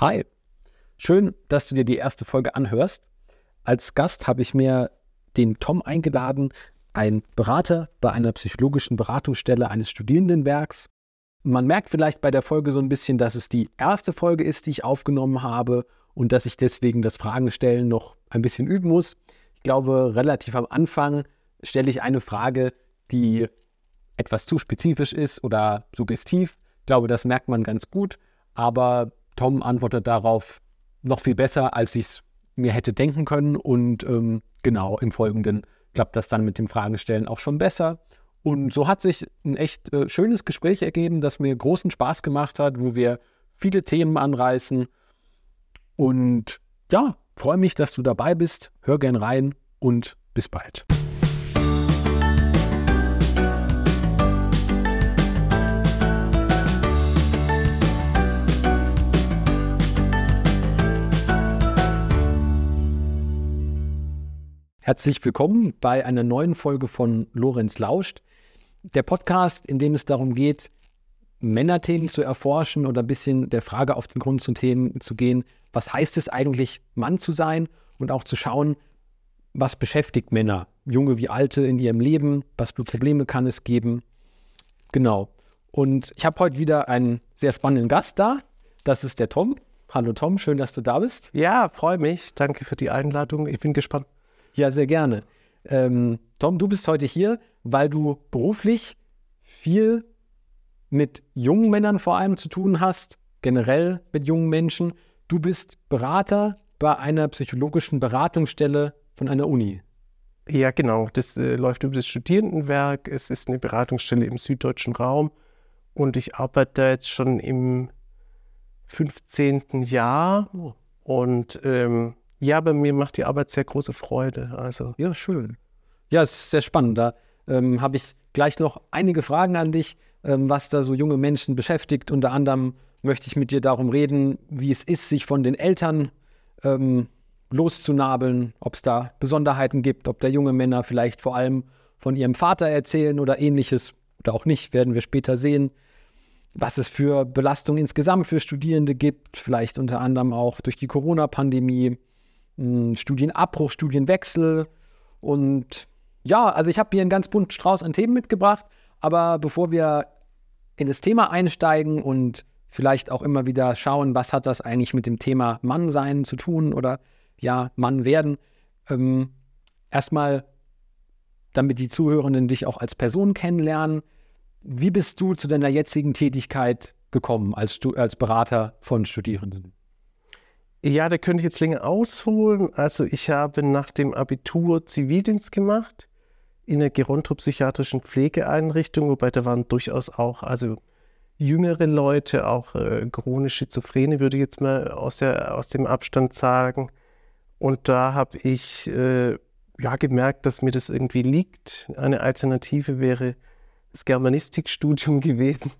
Hi, schön, dass du dir die erste Folge anhörst. Als Gast habe ich mir den Tom eingeladen, ein Berater bei einer psychologischen Beratungsstelle eines Studierendenwerks. Man merkt vielleicht bei der Folge so ein bisschen, dass es die erste Folge ist, die ich aufgenommen habe und dass ich deswegen das Fragenstellen noch ein bisschen üben muss. Ich glaube, relativ am Anfang stelle ich eine Frage, die etwas zu spezifisch ist oder suggestiv. Ich glaube, das merkt man ganz gut. Aber Tom antwortet darauf noch viel besser, als ich es mir hätte denken können. Und ähm, genau im Folgenden klappt das dann mit dem Fragenstellen auch schon besser. Und so hat sich ein echt äh, schönes Gespräch ergeben, das mir großen Spaß gemacht hat, wo wir viele Themen anreißen. Und ja, freue mich, dass du dabei bist. Hör gern rein und bis bald. Herzlich willkommen bei einer neuen Folge von Lorenz Lauscht, der Podcast, in dem es darum geht, Männerthemen zu erforschen oder ein bisschen der Frage auf den Grund zu, Themen zu gehen, was heißt es eigentlich, Mann zu sein und auch zu schauen, was beschäftigt Männer, junge wie alte in ihrem Leben, was für Probleme kann es geben. Genau. Und ich habe heute wieder einen sehr spannenden Gast da. Das ist der Tom. Hallo Tom, schön, dass du da bist. Ja, freue mich. Danke für die Einladung. Ich bin gespannt. Ja, sehr gerne. Ähm, Tom, du bist heute hier, weil du beruflich viel mit jungen Männern vor allem zu tun hast, generell mit jungen Menschen. Du bist Berater bei einer psychologischen Beratungsstelle von einer Uni. Ja, genau. Das äh, läuft über das Studierendenwerk. Es ist eine Beratungsstelle im süddeutschen Raum und ich arbeite da jetzt schon im 15. Jahr. Oh. Und ähm, ja, bei mir macht die Arbeit sehr große Freude. Also. Ja, schön. Ja, es ist sehr spannend. Da ähm, habe ich gleich noch einige Fragen an dich, ähm, was da so junge Menschen beschäftigt. Unter anderem möchte ich mit dir darum reden, wie es ist, sich von den Eltern ähm, loszunabeln, ob es da Besonderheiten gibt, ob da junge Männer vielleicht vor allem von ihrem Vater erzählen oder ähnliches oder auch nicht, werden wir später sehen. Was es für Belastungen insgesamt für Studierende gibt, vielleicht unter anderem auch durch die Corona-Pandemie Studienabbruch, Studienwechsel. Und ja, also ich habe hier einen ganz bunten Strauß an Themen mitgebracht. Aber bevor wir in das Thema einsteigen und vielleicht auch immer wieder schauen, was hat das eigentlich mit dem Thema Mannsein zu tun oder ja, Mann werden, ähm, erstmal, damit die Zuhörenden dich auch als Person kennenlernen, wie bist du zu deiner jetzigen Tätigkeit gekommen als, als Berater von Studierenden? Ja, da könnte ich jetzt länger ausholen. Also ich habe nach dem Abitur Zivildienst gemacht in einer gerontopsychiatrischen Pflegeeinrichtung, wobei da waren durchaus auch, also jüngere Leute, auch äh, chronisch Schizophrene, würde ich jetzt mal aus, der, aus dem Abstand sagen. Und da habe ich äh, ja gemerkt, dass mir das irgendwie liegt. Eine Alternative wäre das Germanistikstudium gewesen.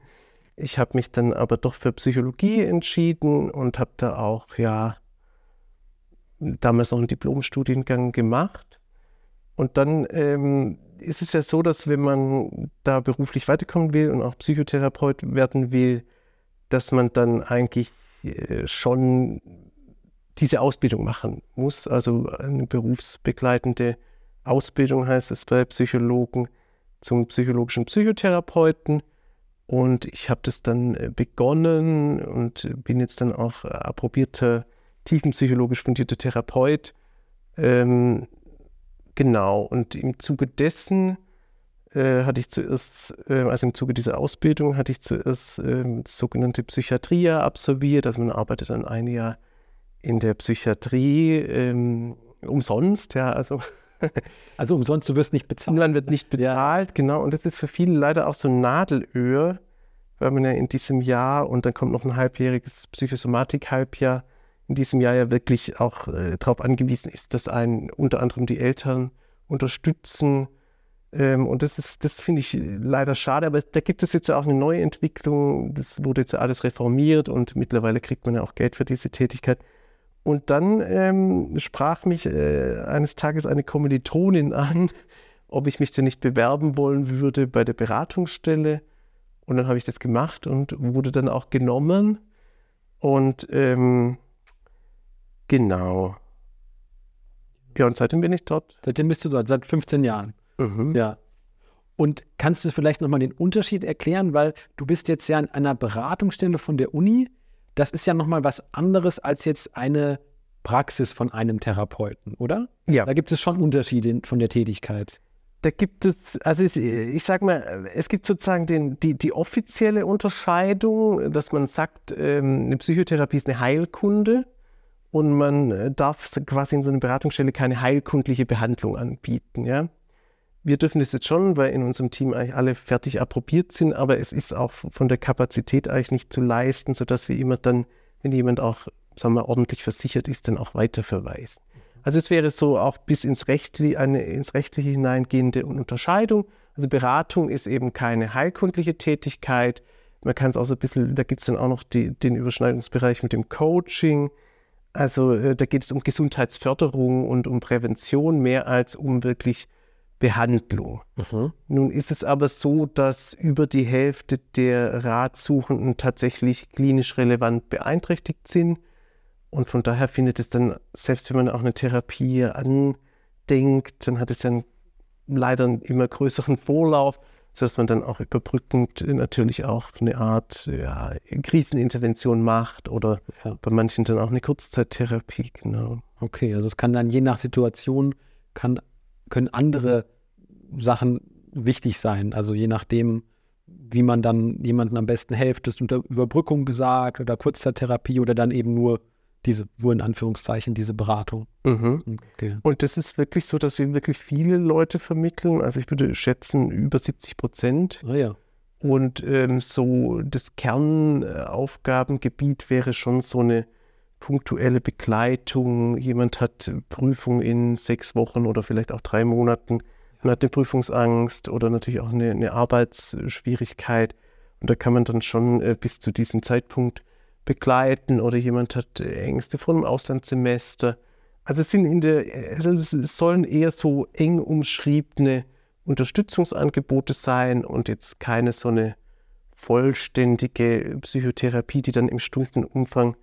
Ich habe mich dann aber doch für Psychologie entschieden und habe da auch, ja, damals noch einen Diplomstudiengang gemacht. Und dann ähm, ist es ja so, dass wenn man da beruflich weiterkommen will und auch Psychotherapeut werden will, dass man dann eigentlich äh, schon diese Ausbildung machen muss. Also eine berufsbegleitende Ausbildung heißt es bei Psychologen zum psychologischen Psychotherapeuten. Und ich habe das dann äh, begonnen und bin jetzt dann auch äh, approbierter, tiefenpsychologisch fundierter Therapeut. Ähm, genau, und im Zuge dessen äh, hatte ich zuerst, äh, also im Zuge dieser Ausbildung, hatte ich zuerst äh, sogenannte Psychiatrie absolviert. Also man arbeitet dann ein Jahr in der Psychiatrie ähm, umsonst, ja, also also umsonst, du wirst nicht bezahlt. Man wird nicht bezahlt, ja. genau. Und das ist für viele leider auch so ein Nadelöhr, weil man ja in diesem Jahr und dann kommt noch ein halbjähriges Psychosomatik-Halbjahr, in diesem Jahr ja wirklich auch äh, darauf angewiesen ist, dass einen unter anderem die Eltern unterstützen. Ähm, und das ist, das finde ich leider schade, aber da gibt es jetzt ja auch eine neue Entwicklung. Das wurde jetzt alles reformiert und mittlerweile kriegt man ja auch Geld für diese Tätigkeit. Und dann ähm, sprach mich äh, eines Tages eine Kommilitonin an, ob ich mich denn nicht bewerben wollen würde bei der Beratungsstelle. Und dann habe ich das gemacht und wurde dann auch genommen. Und ähm, genau. Ja, und seitdem bin ich dort. Seitdem bist du dort, seit 15 Jahren. Mhm. Ja. Und kannst du vielleicht nochmal den Unterschied erklären, weil du bist jetzt ja in einer Beratungsstelle von der Uni. Das ist ja nochmal was anderes als jetzt eine Praxis von einem Therapeuten, oder? Ja. Da gibt es schon Unterschiede von der Tätigkeit. Da gibt es, also ich, ich sag mal, es gibt sozusagen den, die, die offizielle Unterscheidung, dass man sagt, ähm, eine Psychotherapie ist eine Heilkunde und man äh, darf quasi in so einer Beratungsstelle keine heilkundliche Behandlung anbieten. Ja? Wir dürfen das jetzt schon, weil in unserem Team eigentlich alle fertig approbiert sind, aber es ist auch von der Kapazität eigentlich nicht zu leisten, sodass wir immer dann, wenn jemand auch sagen wir, ordentlich versichert ist, dann auch weiterverweisen. Also es wäre so auch bis ins Rechtliche, eine ins Rechtliche hineingehende Unterscheidung. Also Beratung ist eben keine heilkundliche Tätigkeit. Man kann es auch so ein bisschen, da gibt es dann auch noch die, den Überschneidungsbereich mit dem Coaching. Also äh, da geht es um Gesundheitsförderung und um Prävention mehr als um wirklich Behandlung. Mhm. Nun ist es aber so, dass über die Hälfte der Ratsuchenden tatsächlich klinisch relevant beeinträchtigt sind. Und von daher findet es dann, selbst wenn man auch eine Therapie andenkt, dann hat es dann leider einen immer größeren Vorlauf, sodass man dann auch überbrückend natürlich auch eine Art ja, Krisenintervention macht oder Ja. bei manchen dann auch eine Kurzzeittherapie, genau. Okay, also es kann dann je nach Situation, kann, können andere Sachen wichtig sein. Also je nachdem, wie man dann jemandem am besten hilft, ist unter Überbrückung gesagt oder Kurzzeittherapie oder dann eben nur diese, nur in Anführungszeichen, diese Beratung. Mhm. Okay. Und das ist wirklich so, dass wir wirklich viele Leute vermitteln. Also ich würde schätzen über 70 Prozent. Ah ja. Und ähm, so das Kernaufgabengebiet wäre schon so eine punktuelle Begleitung. Jemand hat Prüfung in sechs Wochen oder vielleicht auch drei Monaten und hat eine Prüfungsangst oder natürlich auch eine, eine Arbeitsschwierigkeit. Und da kann man dann schon äh, bis zu diesem Zeitpunkt begleiten oder jemand hat äh, Ängste vor einem Auslandssemester. Also es sind in der, also es sollen eher so eng umschriebene Unterstützungsangebote sein und jetzt keine so eine vollständige Psychotherapie, die dann im Stundenumfang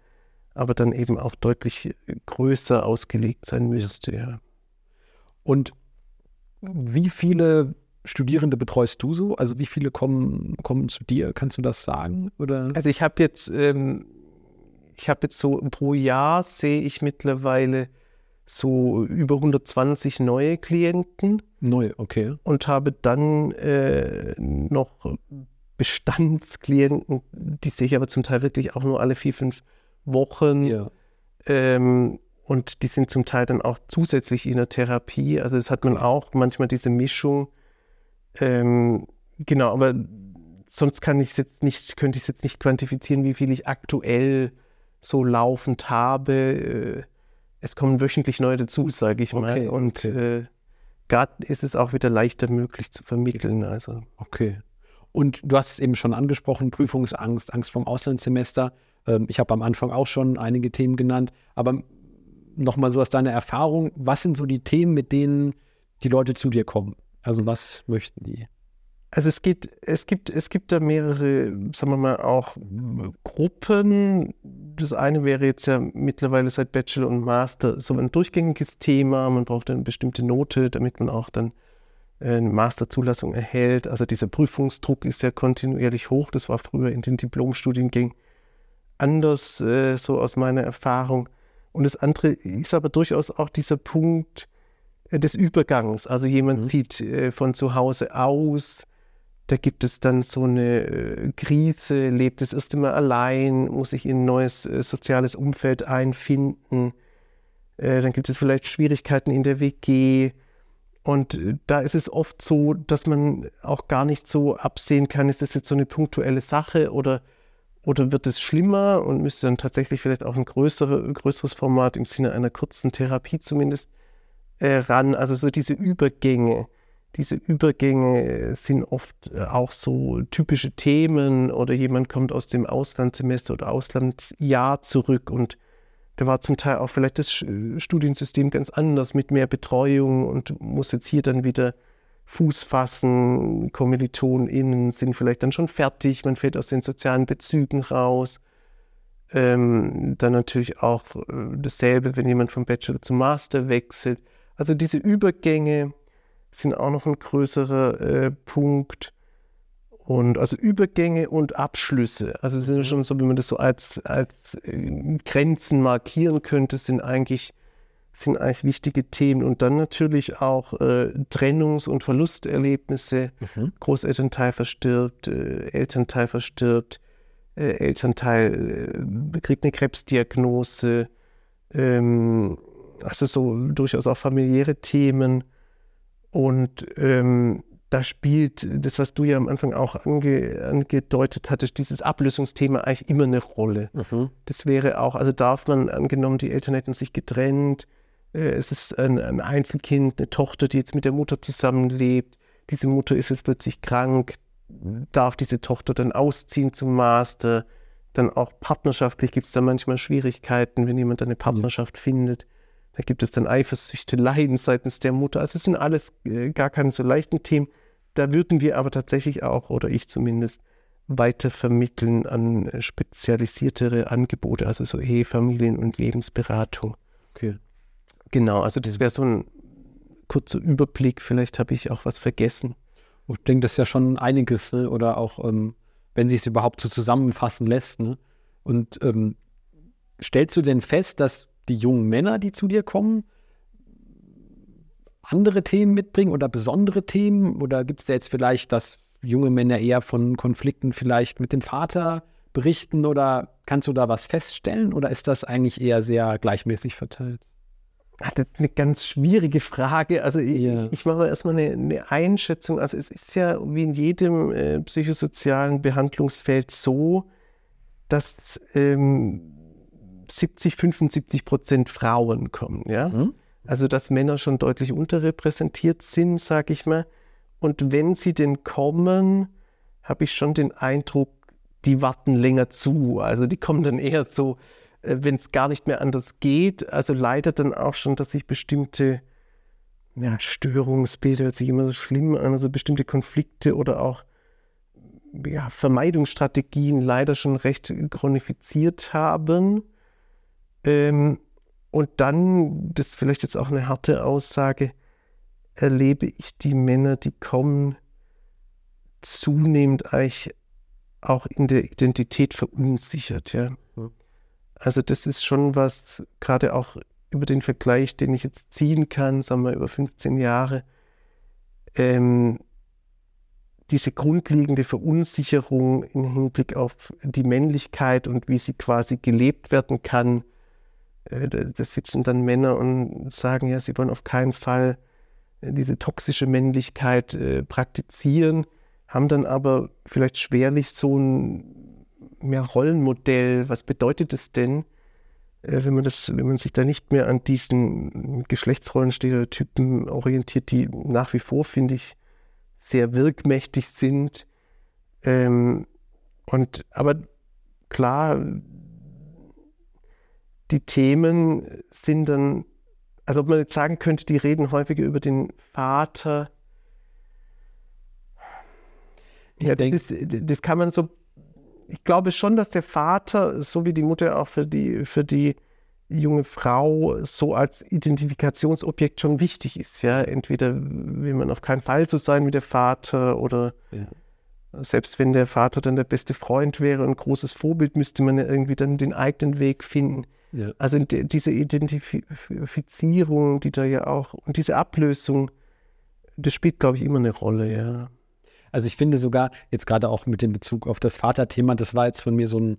aber dann eben auch deutlich größer ausgelegt sein müsste. Ja. Und wie viele Studierende betreust du so? Also wie viele kommen, kommen zu dir? Kannst du das sagen? Oder? Also ich habe jetzt, ähm, ich habe jetzt so pro Jahr sehe ich mittlerweile so über 120 neue Klienten Neu, okay. und habe dann äh, noch Bestandsklienten, die sehe ich aber zum Teil wirklich auch nur alle vier, fünf Wochen. Ja. Ähm, und die sind zum Teil dann auch zusätzlich in der Therapie. Also es hat man auch manchmal diese Mischung. Ähm, genau, aber sonst kann ich jetzt nicht, könnte ich es jetzt nicht quantifizieren, wie viel ich aktuell so laufend habe. Äh, Es kommen wöchentlich neue dazu, sage ich mal. Okay, Und okay. äh, gerade ist es auch wieder leichter möglich zu vermitteln. Also Okay. Und du hast es eben schon angesprochen, Prüfungsangst, Angst vom Auslandssemester. Ähm, ich habe am Anfang auch schon einige Themen genannt. Aber nochmal so aus deiner Erfahrung, was sind so die Themen, mit denen die Leute zu dir kommen? Also was möchten die? Also es geht, es gibt, es gibt da mehrere, sagen wir mal, auch Gruppen. Das eine wäre jetzt ja mittlerweile seit Bachelor und Master so ein durchgängiges Thema. Man braucht eine bestimmte Note, damit man auch dann eine Masterzulassung erhält. Also dieser Prüfungsdruck ist ja kontinuierlich hoch. Das war früher in den Diplomstudiengängen anders, äh, so aus meiner Erfahrung. Und das andere ist aber durchaus auch dieser Punkt äh, des Übergangs. Also jemand Mhm. zieht äh, von zu Hause aus, da gibt es dann so eine äh, Krise, lebt das erste Mal allein, muss sich in ein neues äh, soziales Umfeld einfinden. Äh, dann gibt es vielleicht Schwierigkeiten in der WG. Und äh, da ist es oft so, dass man auch gar nicht so absehen kann, ist das jetzt so eine punktuelle Sache oder, oder wird es schlimmer und müsste dann tatsächlich vielleicht auch ein größere, größeres Format im Sinne einer kurzen Therapie zumindest äh, ran. Also so diese Übergänge. Diese Übergänge sind oft äh, auch so typische Themen oder jemand kommt aus dem Auslandssemester oder Auslandsjahr zurück und da war zum Teil auch vielleicht das Sch- Studiensystem ganz anders mit mehr Betreuung und muss jetzt hier dann wieder Fuß fassen. KommilitonInnen sind vielleicht dann schon fertig, man fällt aus den sozialen Bezügen raus. Ähm, dann natürlich auch äh, dasselbe, wenn jemand vom Bachelor zum Master wechselt. Also diese Übergänge sind auch noch ein größerer äh, Punkt. Und also Übergänge und Abschlüsse, also sind schon so, wie man das so als, als äh, Grenzen markieren könnte, sind eigentlich, sind eigentlich wichtige Themen. Und dann natürlich auch äh, Trennungs- und Verlusterlebnisse. Mhm. Großelternteil verstirbt, äh, Elternteil verstirbt, äh, Elternteil äh, kriegt eine Krebsdiagnose. Ähm, also so durchaus auch familiäre Themen. Und ähm, da spielt das, was du ja am Anfang auch ange, angedeutet hattest, dieses Ablösungsthema eigentlich immer eine Rolle. Mhm. Das wäre auch, also darf man, angenommen, die Eltern hätten sich getrennt, äh, es ist ein, ein, Einzelkind, eine Tochter, die jetzt mit der Mutter zusammenlebt, diese Mutter ist jetzt plötzlich krank, darf diese Tochter dann ausziehen zum Master, dann auch partnerschaftlich gibt es da manchmal Schwierigkeiten, wenn jemand eine Partnerschaft mhm. findet. Da gibt es dann Eifersüchteleien seitens der Mutter. Also es sind alles äh, gar keine so leichten Themen. Da würden wir aber tatsächlich auch, oder ich zumindest, weiter vermitteln an äh, spezialisiertere Angebote, also so Ehe, Familien- und Lebensberatung. Okay. Genau, also das wäre so ein kurzer Überblick. Vielleicht habe ich auch was vergessen. Ich denke, das ist ja schon einiges, ne? oder auch, ähm, wenn sich es überhaupt so zusammenfassen lässt. Ne? Und ähm, stellst du denn fest, dass die jungen Männer, die zu dir kommen, andere Themen mitbringen oder besondere Themen? Oder gibt es da jetzt vielleicht, dass junge Männer eher von Konflikten vielleicht mit dem Vater berichten? Oder kannst du da was feststellen? Oder ist das eigentlich eher sehr gleichmäßig verteilt? Ach, das ist eine ganz schwierige Frage. Also ich, ja. ich mache erstmal eine, eine, Einschätzung. Also es ist ja wie in jedem äh, psychosozialen Behandlungsfeld so, dass ähm, 70, 75 Prozent Frauen kommen. Ja? Mhm. Also dass Männer schon deutlich unterrepräsentiert sind, sage ich mal. Und wenn sie denn kommen, habe ich schon den Eindruck, die warten länger zu. Also die kommen dann eher so, äh, wenn es gar nicht mehr anders geht. Also leider dann auch schon, dass sich bestimmte ja, Störungsbilder sich immer so schlimm an, also bestimmte Konflikte oder auch ja, Vermeidungsstrategien leider schon recht chronifiziert haben. Ähm, und dann, das ist vielleicht jetzt auch eine harte Aussage, erlebe ich die Männer, die kommen, zunehmend eigentlich auch in der Identität verunsichert. Ja. Also das ist schon was, gerade auch über den Vergleich, den ich jetzt ziehen kann, sagen wir über 15 Jahre, ähm, diese grundlegende Verunsicherung im Hinblick auf die Männlichkeit und wie sie quasi gelebt werden kann, da sitzen dann Männer und sagen, ja, sie wollen auf keinen Fall äh, diese toxische Männlichkeit äh, praktizieren, haben dann aber vielleicht schwerlich so ein mehr Rollenmodell. Was bedeutet es denn, äh, wenn man das, wenn man sich da nicht mehr an diesen Geschlechtsrollenstereotypen orientiert, die nach wie vor, finde ich, sehr wirkmächtig sind. Ähm, und aber klar, die Themen sind dann, also ob man jetzt sagen könnte, die reden häufiger über den Vater. Ja, das, das kann man so, ich glaube schon, dass der Vater, so wie die Mutter auch für die, für die junge Frau so als Identifikationsobjekt schon wichtig ist. Ja, entweder will man auf keinen Fall so sein wie der Vater oder ja. selbst wenn der Vater dann der beste Freund wäre und ein großes Vorbild, müsste man ja irgendwie dann den eigenen Weg finden. Ja. Also diese Identifizierung, die da ja auch, und diese Ablösung, das spielt, glaube ich, immer eine Rolle, ja. Also ich finde sogar, jetzt gerade auch mit dem Bezug auf das Vaterthema, das war jetzt von mir so ein,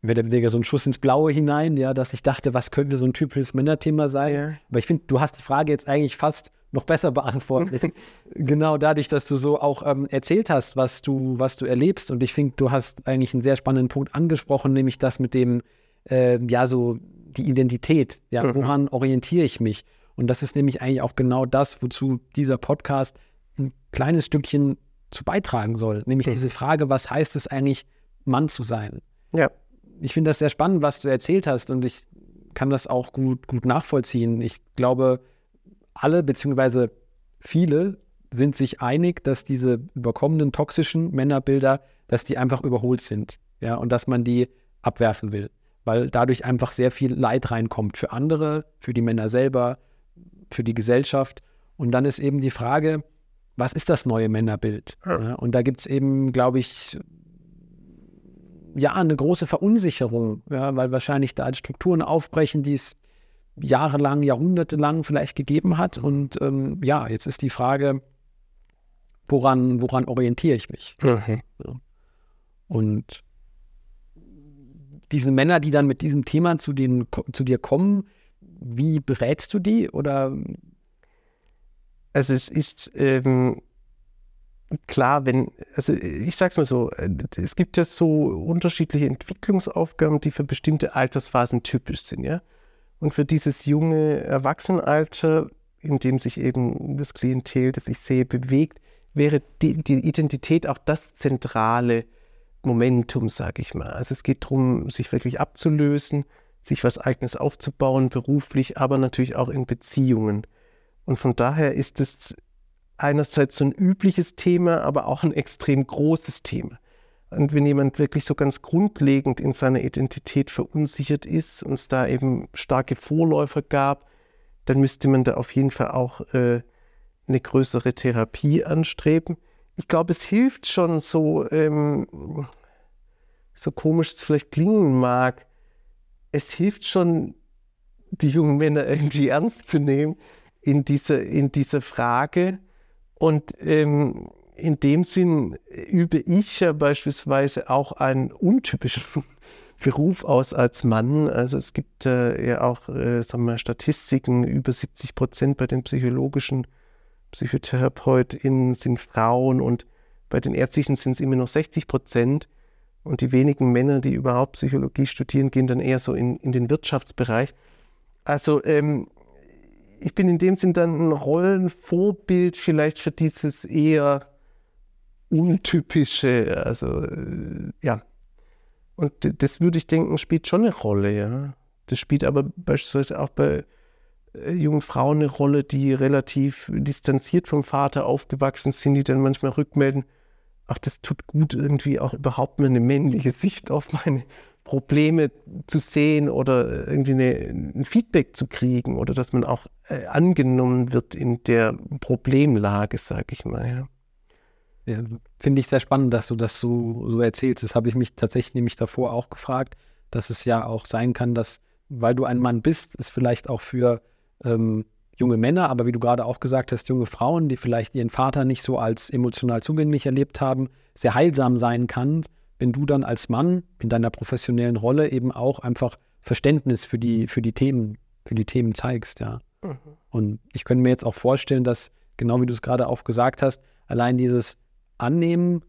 mehr so ein Schuss ins Blaue hinein, ja, dass ich dachte, was könnte so ein typisches Männerthema sein. Ja. Aber ich finde, du hast die Frage jetzt eigentlich fast noch besser beantwortet. genau dadurch, dass du so auch ähm, erzählt hast, was du, was du erlebst. Und ich finde, du hast eigentlich einen sehr spannenden Punkt angesprochen, nämlich das mit dem, äh, ja, so die Identität. Ja, mhm. woran orientiere ich mich? Und das ist nämlich eigentlich auch genau das, wozu dieser Podcast ein kleines Stückchen zu beitragen soll. Nämlich mhm. diese Frage, was heißt es eigentlich, Mann zu sein? Ja. Ich finde das sehr spannend, was du erzählt hast und ich kann das auch gut, gut nachvollziehen. Ich glaube, alle beziehungsweise viele sind sich einig, dass diese überkommenen toxischen Männerbilder, dass die einfach überholt sind. Ja, und dass man die abwerfen will weil dadurch einfach sehr viel Leid reinkommt für andere, für die Männer selber, für die Gesellschaft. Und dann ist eben die Frage, was ist das neue Männerbild? Ja. und da gibt es eben, glaube ich, ja, eine große Verunsicherung, ja, weil wahrscheinlich da Strukturen aufbrechen, die es jahrelang, jahrhundertelang vielleicht gegeben hat. Und ähm, ja, jetzt ist die Frage, woran, woran orientiere ich mich? Mhm. Ja. Und diese Männer, die dann mit diesem Thema zu, den, zu dir kommen, wie berätst du die? Oder also es ist ähm, klar, wenn, also ich sag's mal so, äh, es gibt ja so unterschiedliche Entwicklungsaufgaben, die für bestimmte Altersphasen typisch sind, ja. Und für dieses junge Erwachsenenalter, in dem sich eben das Klientel, das ich sehe, bewegt, wäre die, die Identität auch das zentrale Momentum, sage ich mal. Also es geht darum, sich wirklich abzulösen, sich was Eigenes aufzubauen, beruflich, aber natürlich auch in Beziehungen. Und von daher ist es einerseits so ein übliches Thema, aber auch ein extrem großes Thema. Und wenn jemand wirklich so ganz grundlegend in seiner Identität verunsichert ist und es da eben starke Vorläufer gab, dann müsste man da auf jeden Fall auch äh, eine größere Therapie anstreben. Ich glaube, es hilft schon so, ähm, so komisch es vielleicht klingen mag, es hilft schon, die jungen Männer irgendwie ernst zu nehmen in dieser, in dieser Frage. Und ähm, in dem Sinn übe ich ja beispielsweise auch einen untypischen Beruf aus als Mann. Also es gibt äh, ja auch äh, sagen wir, Statistiken, über 70 Prozent bei den psychologischen PsychotherapeutInnen sind Frauen und bei den ärztlichen sind es immer noch 60 Prozent. Und die wenigen Männer, die überhaupt Psychologie studieren, gehen dann eher so in, in den Wirtschaftsbereich. Also ähm, ich bin in dem Sinn dann ein Rollenvorbild vielleicht für dieses eher untypische, also äh, ja. Und das würde ich denken, spielt schon eine Rolle, ja. Das spielt aber beispielsweise auch bei äh, jungen Frauen eine Rolle, die relativ distanziert vom Vater aufgewachsen sind, die dann manchmal rückmelden, ach, das tut gut, irgendwie auch überhaupt mal eine männliche Sicht auf meine Probleme zu sehen oder irgendwie eine, ein Feedback zu kriegen oder dass man auch äh, angenommen wird in der Problemlage, sage ich mal. Ja. Ja, Finde ich sehr spannend, dass du das so, so erzählst. Das habe ich mich tatsächlich nämlich davor auch gefragt, dass es ja auch sein kann, dass, weil du ein Mann bist, es vielleicht auch für ähm, junge Männer, aber wie du gerade auch gesagt hast, junge Frauen, die vielleicht ihren Vater nicht so als emotional zugänglich erlebt haben, sehr heilsam sein kann, wenn du dann als Mann in deiner professionellen Rolle eben auch einfach Verständnis für die, für die Themen, für die Themen zeigst, ja. Mhm. Und ich könnte mir jetzt auch vorstellen, dass, genau wie du es gerade auch gesagt hast, allein dieses Annehmen,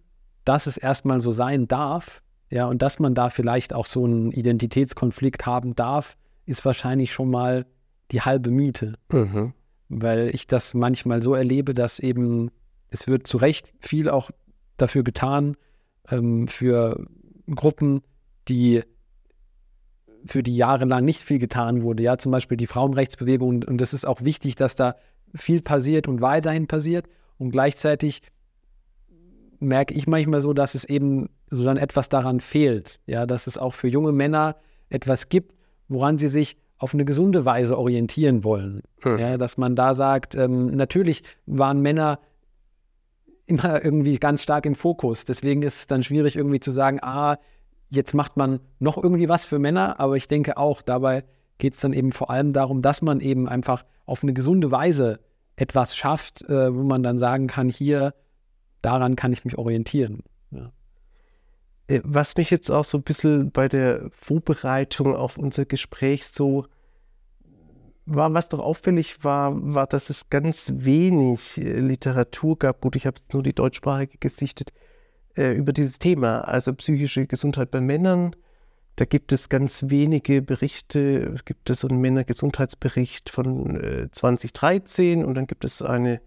dass es erstmal so sein darf, ja, und dass man da vielleicht auch so einen Identitätskonflikt haben darf, ist wahrscheinlich schon mal die halbe Miete. Mhm. Weil ich das manchmal so erlebe, dass eben, es wird zu Recht viel auch dafür getan, ähm, für Gruppen, die für die jahrelang nicht viel getan wurde. Ja, zum Beispiel die Frauenrechtsbewegung. Und, und es ist auch wichtig, dass da viel passiert und weiterhin passiert. Und gleichzeitig merke ich manchmal so, dass es eben so dann etwas daran fehlt. Ja, dass es auch für junge Männer etwas gibt, woran sie sich auf eine gesunde Weise orientieren wollen. Hm. Ja, dass man da sagt, ähm, natürlich waren Männer immer irgendwie ganz stark im Fokus. Deswegen ist es dann schwierig irgendwie zu sagen, ah, jetzt macht man noch irgendwie was für Männer, aber ich denke auch, dabei geht es dann eben vor allem darum, dass man eben einfach auf eine gesunde Weise etwas schafft, äh, wo man dann sagen kann, hier, daran kann ich mich orientieren. Ja. Äh, was mich jetzt auch so ein bisschen bei der Vorbereitung auf unser Gespräch so war, was doch auffällig war, war, dass es ganz wenig äh, Literatur gab. Gut, ich habe nur die deutschsprachige gesichtet äh, über dieses Thema, also psychische Gesundheit bei Männern. Da gibt es ganz wenige Berichte. Es gibt so einen Männergesundheitsbericht von äh, 2013 und dann gibt es eine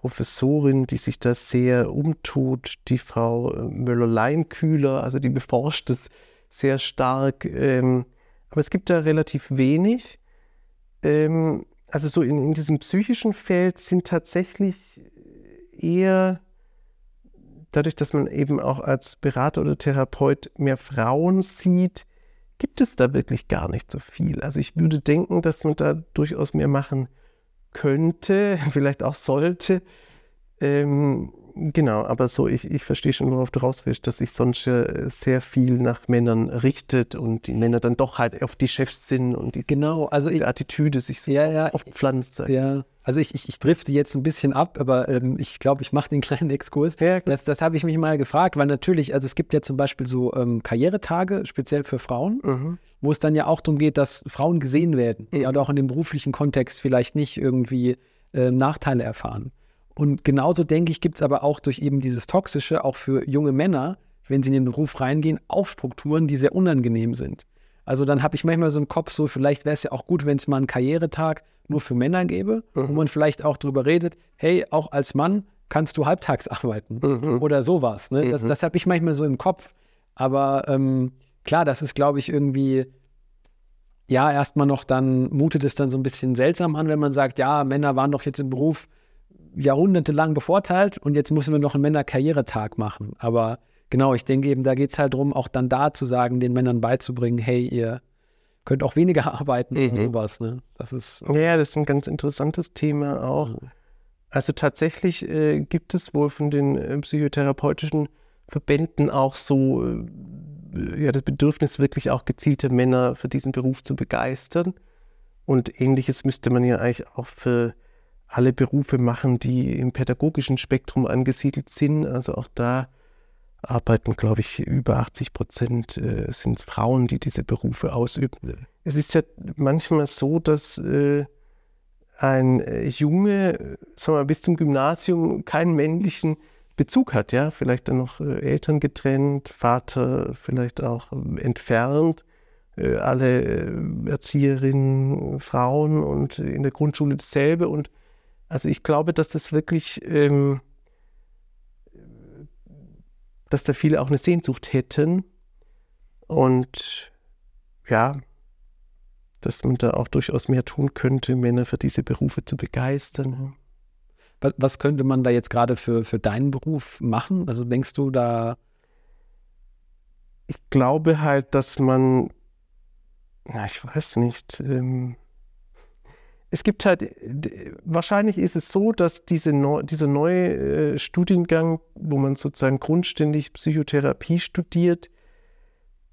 Professorin, die sich da sehr umtut, die Frau äh, Müller-Leinkühler, also die beforscht es sehr stark. Ähm, aber es gibt da relativ wenig ähm, also so in, in diesem psychischen Feld sind tatsächlich eher dadurch, dass man eben auch als Berater oder Therapeut mehr Frauen sieht, gibt es da wirklich gar nicht so viel. Also ich würde denken, dass man da durchaus mehr machen könnte, vielleicht auch sollte. Ähm, Genau, aber so, ich, ich verstehe schon, worauf du raus willst, dass sich sonst äh, sehr viel nach Männern richtet und die Männer dann doch halt auf die Chefs sind und diese, genau, also diese ich, Attitüde sich so ja, ja, aufpflanzt. Ja, also ich, ich, ich drifte jetzt ein bisschen ab, aber ähm, ich glaube, ich mache den kleinen Exkurs. Ja, das das habe ich mich mal gefragt, weil natürlich, also es gibt ja zum Beispiel so ähm, Karrieretage, speziell für Frauen, mhm. wo es dann ja auch darum geht, dass Frauen gesehen werden mhm. und auch in dem beruflichen Kontext vielleicht nicht irgendwie äh, Nachteile erfahren. Und genauso denke ich, gibt es aber auch durch eben dieses Toxische, auch für junge Männer, wenn sie in den Beruf reingehen, auch Strukturen, die sehr unangenehm sind. Also dann habe ich manchmal so im Kopf so, vielleicht wäre es ja auch gut, wenn es mal einen Karrieretag nur für Männer gäbe, mhm. wo man vielleicht auch darüber redet, hey, auch als Mann kannst du halbtags arbeiten mhm. oder sowas. Ne? Das, mhm. das habe ich manchmal so im Kopf. Aber ähm, klar, das ist, glaube ich, irgendwie, ja, erstmal noch dann mutet es dann so ein bisschen seltsam an, wenn man sagt, ja, Männer waren doch jetzt im Beruf jahrhundertelang bevorteilt und jetzt müssen wir noch einen Männerkarrieretag machen. Aber genau, ich denke eben, da geht es halt darum, auch dann da zu sagen, den Männern beizubringen, hey, ihr könnt auch weniger arbeiten mhm. und sowas. Ne? Das ist. Ja, das ist ein ganz interessantes Thema auch. Mhm. Also tatsächlich äh, gibt es wohl von den äh, psychotherapeutischen Verbänden auch so äh, ja, das Bedürfnis, wirklich auch gezielte Männer für diesen Beruf zu begeistern. Und ähnliches müsste man ja eigentlich auch für alle Berufe machen, die im pädagogischen Spektrum angesiedelt sind. Also auch da arbeiten, glaube ich, über 80 Prozent äh, sind Frauen, die diese Berufe ausüben. Es ist ja manchmal so, dass äh, ein äh, Junge, sagen wir, bis zum Gymnasium keinen männlichen Bezug hat, ja, vielleicht dann noch äh, Eltern getrennt, Vater vielleicht auch äh, entfernt, äh, alle Erzieherinnen Frauen und in der Grundschule dasselbe und also ich glaube, dass das wirklich, ähm, dass da viele auch eine Sehnsucht hätten und ja, dass man da auch durchaus mehr tun könnte, Männer für diese Berufe zu begeistern. Was könnte man da jetzt gerade für, für deinen Beruf machen? Also denkst du da? Ich glaube halt, dass man, na, ich weiß nicht, ähm, es gibt halt, wahrscheinlich ist es so, dass diese neu, dieser neue äh, Studiengang, wo man sozusagen grundständig Psychotherapie studiert,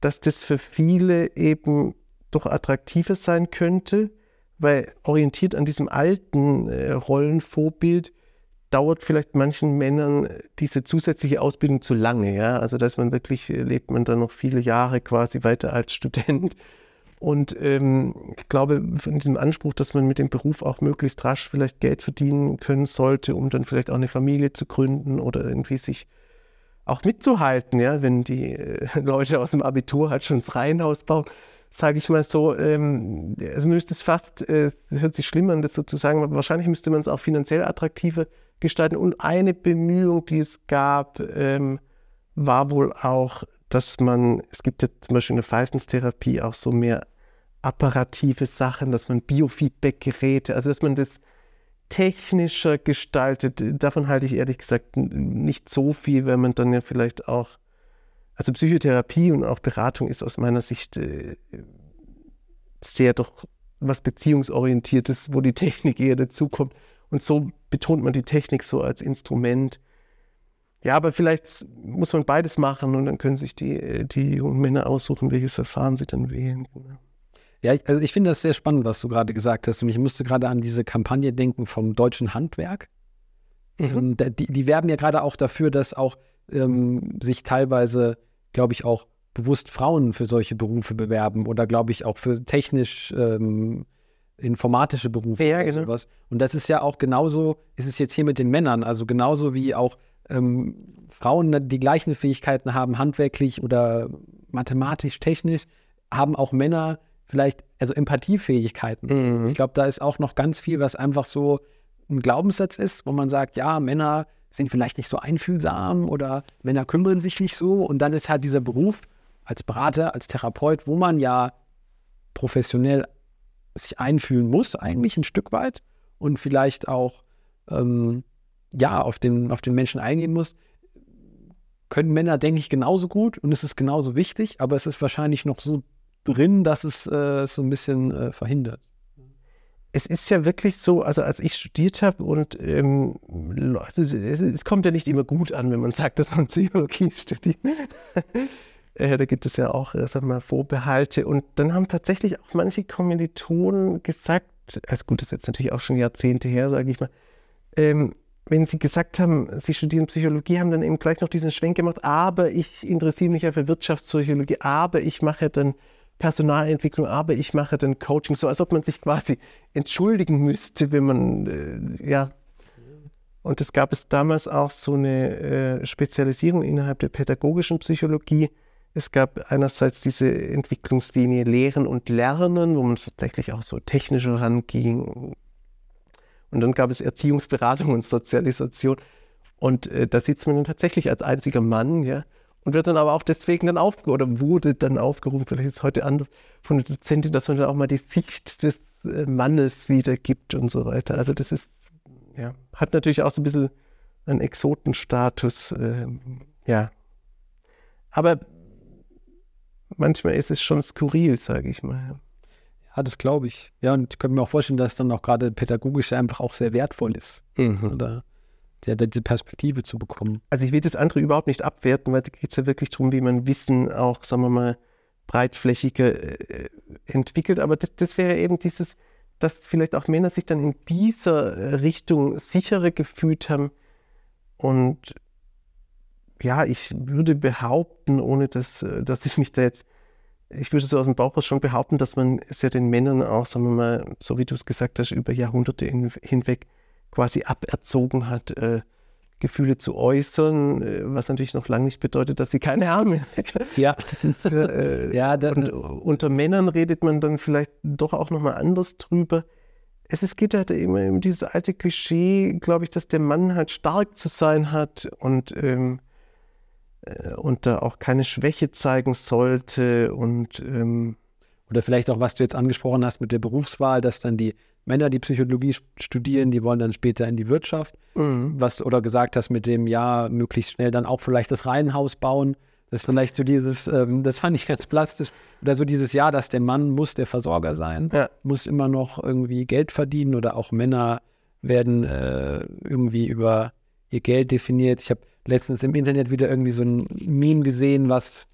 dass das für viele eben doch attraktiver sein könnte, weil orientiert an diesem alten äh, Rollenvorbild dauert vielleicht manchen Männern diese zusätzliche Ausbildung zu lange, ja. Also dass man wirklich, äh, lebt man dann noch viele Jahre quasi weiter als Student und ähm, ich glaube, von diesem Anspruch, dass man mit dem Beruf auch möglichst rasch vielleicht Geld verdienen können sollte, um dann vielleicht auch eine Familie zu gründen oder irgendwie sich auch mitzuhalten, ja, wenn die äh, Leute aus dem Abitur halt schon das Reihenhaus bauen, sage ich mal so, ähm, also müsste es fast, äh, hört sich schlimm an, das sozusagen, aber wahrscheinlich müsste man es auch finanziell attraktiver gestalten. Und eine Bemühung, die es gab, ähm, war wohl auch dass man, es gibt ja zum Beispiel in der Verhaltenstherapie auch so mehr apparative Sachen, dass man Biofeedback-Geräte, also dass man das technischer gestaltet. Davon halte ich ehrlich gesagt nicht so viel, weil man dann ja vielleicht auch, also Psychotherapie und auch Beratung ist aus meiner Sicht äh, sehr doch was Beziehungsorientiertes, wo die Technik eher dazukommt. Und so betont man die Technik so als Instrument. Ja, aber vielleicht muss man beides machen und dann können sich die, die jungen Männer aussuchen, welches Verfahren sie dann wählen. Genau. Ja, also ich finde das sehr spannend, was du gerade gesagt hast. Und ich musste gerade an diese Kampagne denken vom deutschen Handwerk. Mhm. Die, die werben ja gerade auch dafür, dass auch ähm, sich teilweise, glaube ich, auch bewusst Frauen für solche Berufe bewerben oder, glaube ich, auch für technisch ähm, informatische Berufe ja, genau. sowas. Und das ist ja auch genauso, ist es jetzt hier mit den Männern, also genauso wie auch ähm, Frauen die gleichen Fähigkeiten haben, handwerklich oder mathematisch, technisch, haben auch Männer vielleicht, also Empathiefähigkeiten. Mhm. Ich glaube, da ist auch noch ganz viel, was einfach so ein Glaubenssatz ist, wo man sagt, ja, Männer sind vielleicht nicht so einfühlsam oder Männer kümmern sich nicht so. Und dann ist halt dieser Beruf als Berater, als Therapeut, wo man ja professionell sich einfühlen muss, eigentlich ein Stück weit und vielleicht auch ähm, ja, auf den, auf den Menschen eingehen muss, können Männer, denke ich, genauso gut und es ist genauso wichtig, aber es ist wahrscheinlich noch so drin, dass es äh, so ein bisschen äh, verhindert. Es ist ja wirklich so, also als ich studiert habe und ähm, Leute, es, es, kommt ja nicht immer gut an, wenn man sagt, dass man Psychologie studiert. äh, da gibt es ja auch, äh, wir mal, Vorbehalte. Und dann haben tatsächlich auch manche Kommilitonen gesagt, also gut, das ist jetzt natürlich auch schon Jahrzehnte her, sage ich mal, ähm, wenn sie gesagt haben, sie studieren Psychologie, haben dann eben gleich noch diesen Schwenk gemacht, aber ich interessiere mich ja für Wirtschaftspsychologie, aber ich mache dann Personalentwicklung, aber ich mache dann Coaching, so als ob man sich quasi entschuldigen müsste, wenn man, äh, ja. Und es gab es damals auch so eine äh, Spezialisierung innerhalb der pädagogischen Psychologie. Es gab einerseits diese Entwicklungslinie Lehren und Lernen, wo man tatsächlich auch so technischer ranging, und dann gab es Erziehungsberatung und Sozialisation. Und äh, da sitzt man dann tatsächlich als einziger Mann, ja, und wird dann aber auch deswegen dann aufgerufen, oder wurde dann aufgerufen, vielleicht ist es heute anders, von der Dozentin, dass man dann auch mal die Sicht des äh, Mannes wiedergibt und so weiter. Also das ist, ja, hat natürlich auch so ein bisschen einen Exotenstatus, äh, ja. Aber manchmal ist es schon skurril, sage ich mal. Ja, das glaube ich. Ja, und ich könnte mir auch vorstellen, dass dann auch gerade pädagogisch einfach auch sehr wertvoll ist. Mhm. Oder der, diese Perspektive zu bekommen. Also ich will das andere überhaupt nicht abwerten, weil da geht es ja wirklich darum, wie man Wissen auch, sagen wir mal, breitflächiger äh, entwickelt. Aber das, das wäre eben dieses, dass vielleicht auch Männer sich dann in dieser Richtung sicherer gefühlt haben. Und ja, ich würde behaupten, ohne dass, äh, dass ich mich da jetzt ich würde so aus dem Bauch schon behaupten, dass man es ja den Männern auch, sagen wir mal, so wie du es gesagt hast, über Jahrhunderte in, hinweg quasi aberzogen hat, äh, Gefühle zu äußern, äh, was natürlich noch lange nicht bedeutet, dass sie keine haben. Ja. äh, ja und unter Männern redet man dann vielleicht doch auch nochmal anders drüber. Es ist, geht halt immer um dieses alte Klischee, glaube ich, dass der Mann halt stark zu sein hat und ähm, äh, und da auch keine Schwäche zeigen sollte und ähm oder vielleicht auch, was du jetzt angesprochen hast mit der Berufswahl, dass dann die Männer, die Psychologie studieren, die wollen dann später in die Wirtschaft. Mhm. Was oder gesagt hast mit dem, ja, möglichst schnell dann auch vielleicht das Reihenhaus bauen. Das ist vielleicht so dieses, ähm, das fand ich ganz plastisch. Oder so dieses Jahr, dass der Mann muss der Versorger sein, ja. muss immer noch irgendwie Geld verdienen oder auch Männer werden äh, irgendwie über ihr Geld definiert. Ich habe letztens im Internet wieder irgendwie so ein Meme gesehen, was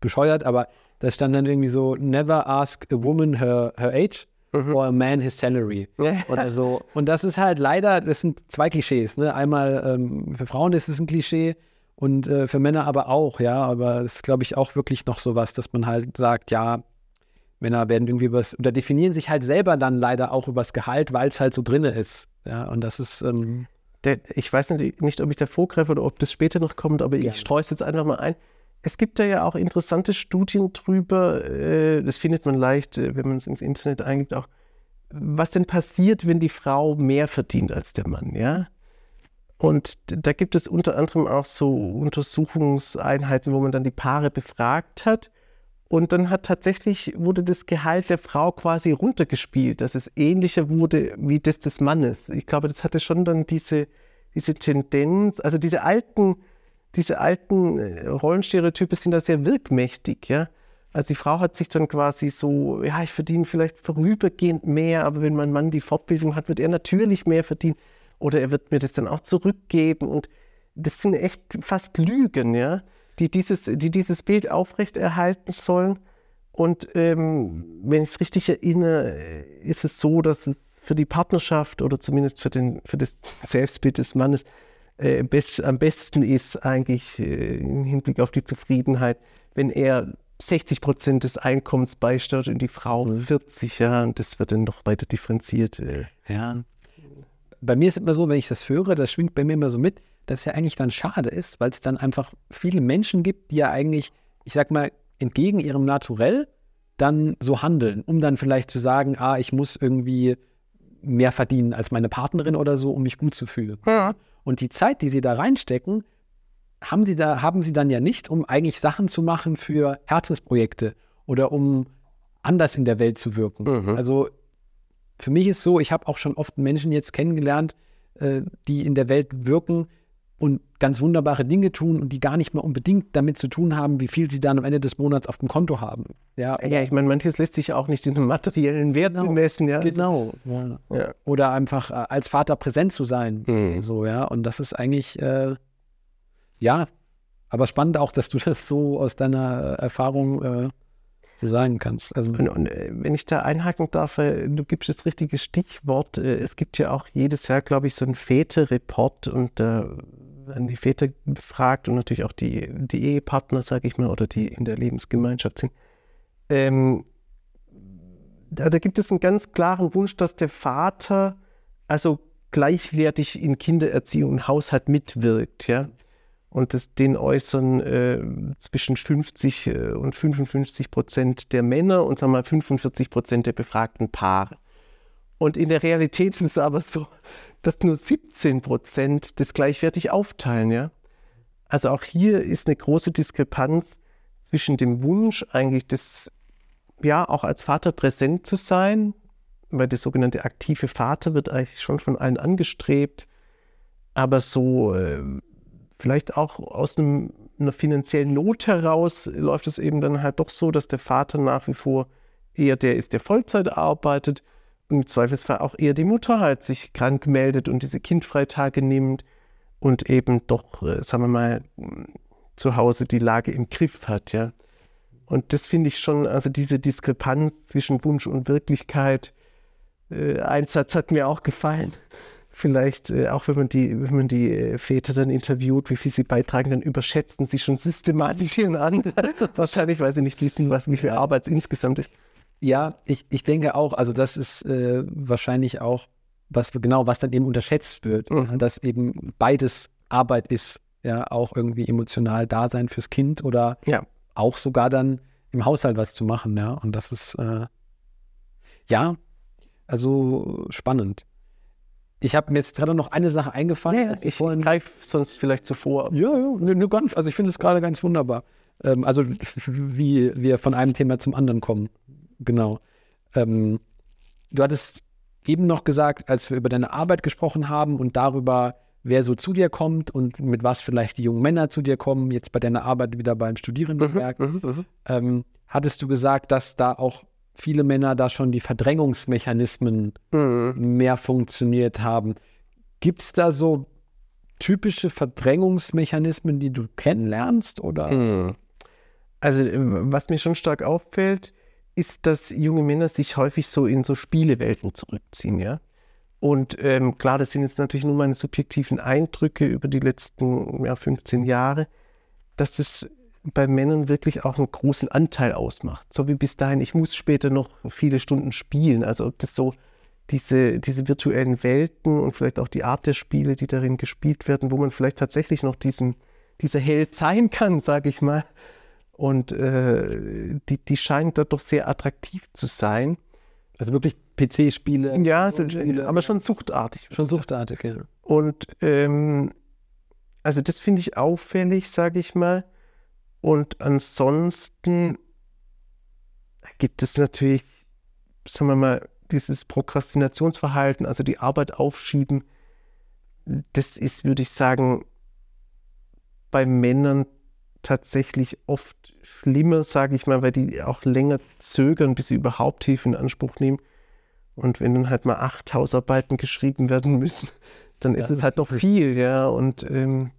bescheuert, aber da stand dann irgendwie so, never ask a woman her, her age mhm. or a man his salary oder so. Und das ist halt leider, das sind zwei Klischees. Ne? Einmal ähm, für Frauen ist es ein Klischee und äh, für Männer aber auch, ja. Aber es ist, glaube ich, auch wirklich noch so was, dass man halt sagt, ja, Männer werden irgendwie übers, oder definieren sich halt selber dann leider auch übers Gehalt, weil es halt so drinne ist. Ja, und das ist, ähm, der, ich weiß nicht, nicht, ob ich da vorgreife oder ob das später noch kommt, aber Gerne. ich streue es jetzt einfach mal ein. Es gibt da ja auch interessante Studien drüber, äh, das findet man leicht, äh, wenn man es ins Internet eingibt, auch, was denn passiert, wenn die Frau mehr verdient als der Mann, ja? Und da gibt es unter anderem auch so Untersuchungseinheiten, wo man dann die Paare befragt hat. Und dann hat tatsächlich, wurde das Gehalt der Frau quasi runtergespielt, dass es ähnlicher wurde wie das des Mannes. Ich glaube, das hatte schon dann diese, diese Tendenz, also diese alten, diese alten äh, Rollenstereotype sind da sehr wirkmächtig, ja. Also die Frau hat sich dann quasi so, ja, ich verdiene vielleicht vorübergehend mehr, aber wenn mein Mann die Fortbildung hat, wird er natürlich mehr verdienen oder er wird mir das dann auch zurückgeben und das sind echt fast Lügen, ja die dieses, die dieses Bild aufrechterhalten sollen. Und ähm, wenn ich es richtig erinnere, ist es so, dass es für die Partnerschaft oder zumindest für, den, für das Selbstbild des Mannes äh, best, am besten ist eigentlich äh, im Hinblick auf die Zufriedenheit, wenn er 60 Prozent des Einkommens beisteuert und die Frau 40, ja, und das wird dann noch weiter differenziert. Äh. Ja. Bei mir ist es immer so, wenn ich das höre, das schwingt bei mir immer so mit, dass es ja eigentlich dann schade ist, weil es dann einfach viele Menschen gibt, die ja eigentlich, ich sag mal, entgegen ihrem Naturell dann so handeln, um dann vielleicht zu sagen, ah, ich muss irgendwie mehr verdienen als meine Partnerin oder so, um mich gut zu fühlen. Ja. Und die Zeit, die sie da reinstecken, haben sie da, haben sie dann ja nicht, um eigentlich Sachen zu machen für Herzensprojekte oder um anders in der Welt zu wirken. Mhm. Also für mich ist so, ich habe auch schon oft Menschen jetzt kennengelernt, äh, die in der Welt wirken, und ganz wunderbare Dinge tun und die gar nicht mehr unbedingt damit zu tun haben, wie viel sie dann am Ende des Monats auf dem Konto haben. Ja, ja ich meine, manches lässt sich auch nicht in einem materiellen Wert genau, messen, ja. Genau. Ja. Ja. Oder einfach äh, als Vater präsent zu sein. Mhm. So, ja. Und das ist eigentlich, äh, ja, aber spannend auch, dass du das so aus deiner Erfahrung äh, so sagen kannst. Also und, und, äh, wenn ich da einhaken darf, äh, du gibst das richtige Stichwort. Es gibt ja auch jedes Jahr, glaube ich, so einen Väter-Report und da werden die Väter befragt und natürlich auch die, die Ehepartner, sage ich mal, oder die in der Lebensgemeinschaft sind. Ähm, da, da gibt es einen ganz klaren Wunsch, dass der Vater also gleichwertig in Kindererziehung und Haushalt mitwirkt, ja und das, den äußern äh, zwischen 50 äh, und 55 Prozent der Männer und sagen wir mal 45 Prozent der befragten Paare. Und in der Realität ist es aber so, dass nur 17 Prozent das gleichwertig aufteilen. Ja? Also auch hier ist eine große Diskrepanz zwischen dem Wunsch eigentlich des, ja, auch als Vater präsent zu sein, weil der sogenannte aktive Vater wird eigentlich schon von allen angestrebt, aber so äh, vielleicht auch aus einem, einer finanziellen Not heraus läuft es eben dann halt doch so, dass der Vater nach wie vor eher der ist, der Vollzeit arbeitet im Zweifelsfall auch eher die Mutter halt sich krank meldet und diese Kindfreitage nimmt und eben doch, äh, sagen wir mal, zu Hause die Lage im Griff hat, ja. Und das finde ich schon, also diese Diskrepanz zwischen Wunsch und Wirklichkeit, äh, ein Satz hat mir auch gefallen vielleicht, äh, auch wenn man die, wenn man die äh, Väter dann interviewt, wie viel sie beitragen, dann überschätzen sie schon systematisch ihren Anteil. Wahrscheinlich, weil sie nicht wissen, was, wie viel Arbeit es insgesamt ist. Ja, ich, ich denke auch, also das ist äh, wahrscheinlich auch, was genau, was dann eben unterschätzt wird, mhm. dass eben beides Arbeit ist, ja, auch irgendwie emotional da sein fürs Kind oder ja. auch sogar dann im Haushalt was zu machen, ja. Und das ist äh, ja, also spannend. Ich habe mir jetzt gerade noch eine Sache eingefallen. Ja, ich, ich greife sonst vielleicht zuvor. Ja, ja, ne, ne, ganz, also ich finde es gerade ganz wunderbar. Ähm, also wie wir von einem Thema zum anderen kommen. Genau. Ähm, du hattest eben noch gesagt, als wir über deine Arbeit gesprochen haben und darüber, wer so zu dir kommt und mit was vielleicht die jungen Männer zu dir kommen, jetzt bei deiner Arbeit wieder beim Studierendenwerk, mhm, mhm, mhm. ähm, hattest du gesagt, dass da auch viele Männer da schon die Verdrängungsmechanismen mhm. mehr funktioniert haben. Gibt es da so typische Verdrängungsmechanismen, die du kennenlernst? Oder? Mhm. Also, äh, was mir schon stark auffällt, ist, dass junge Männer sich häufig so in so Spielewelten zurückziehen, ja. Und ähm, klar, das sind jetzt natürlich nur meine subjektiven Eindrücke über die letzten ja, 15 Jahre, dass das bei Männern wirklich auch einen großen Anteil ausmacht. So wie bis dahin, ich muss später noch viele Stunden spielen. Also ob das so diese, diese virtuellen Welten und vielleicht auch die Art der Spiele, die darin gespielt werden, wo man vielleicht tatsächlich noch diesen, dieser Held sein kann, sage ich mal. Und äh, die, die scheinen dort doch sehr attraktiv zu sein. Also wirklich PC-Spiele. Ja, sind, aber schon suchtartig. Schon suchtartig, ja. Und ähm, also das finde ich auffällig, sage ich mal. Und ansonsten gibt es natürlich, sagen wir mal, dieses Prokrastinationsverhalten, also die Arbeit aufschieben. Das ist, würde ich sagen, bei Männern tatsächlich oft schlimmer, sage ich mal, weil die auch länger zögern, bis sie überhaupt Hilfe in Anspruch nehmen. Und wenn dann halt mal acht Hausarbeiten geschrieben werden müssen, dann ist ja, es halt noch viel, ja. Und ähm,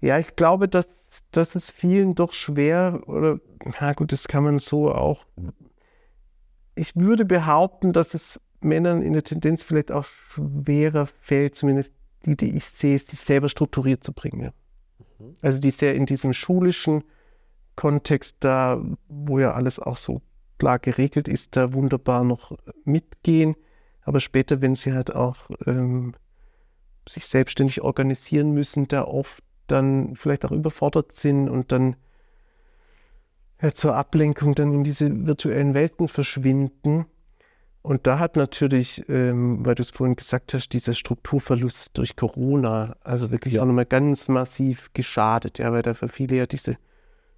ja, ich glaube, dass, dass es vielen doch schwer, oder, na gut, das kann man so auch. Ich würde behaupten, dass es Männern in der Tendenz vielleicht auch schwerer fällt, zumindest die, die ich sehe, sich selber strukturiert zu bringen. Ja. Mhm. Also die sehr in diesem schulischen Kontext da, wo ja alles auch so klar geregelt ist, da wunderbar noch mitgehen. Aber später, wenn sie halt auch ähm, sich selbstständig organisieren müssen, da oft dann vielleicht auch überfordert sind und dann ja, zur Ablenkung dann in diese virtuellen Welten verschwinden. Und da hat natürlich, ähm, weil du es vorhin gesagt hast, dieser Strukturverlust durch Corona, also wirklich ja. auch nochmal ganz massiv geschadet, ja, weil da für viele ja diese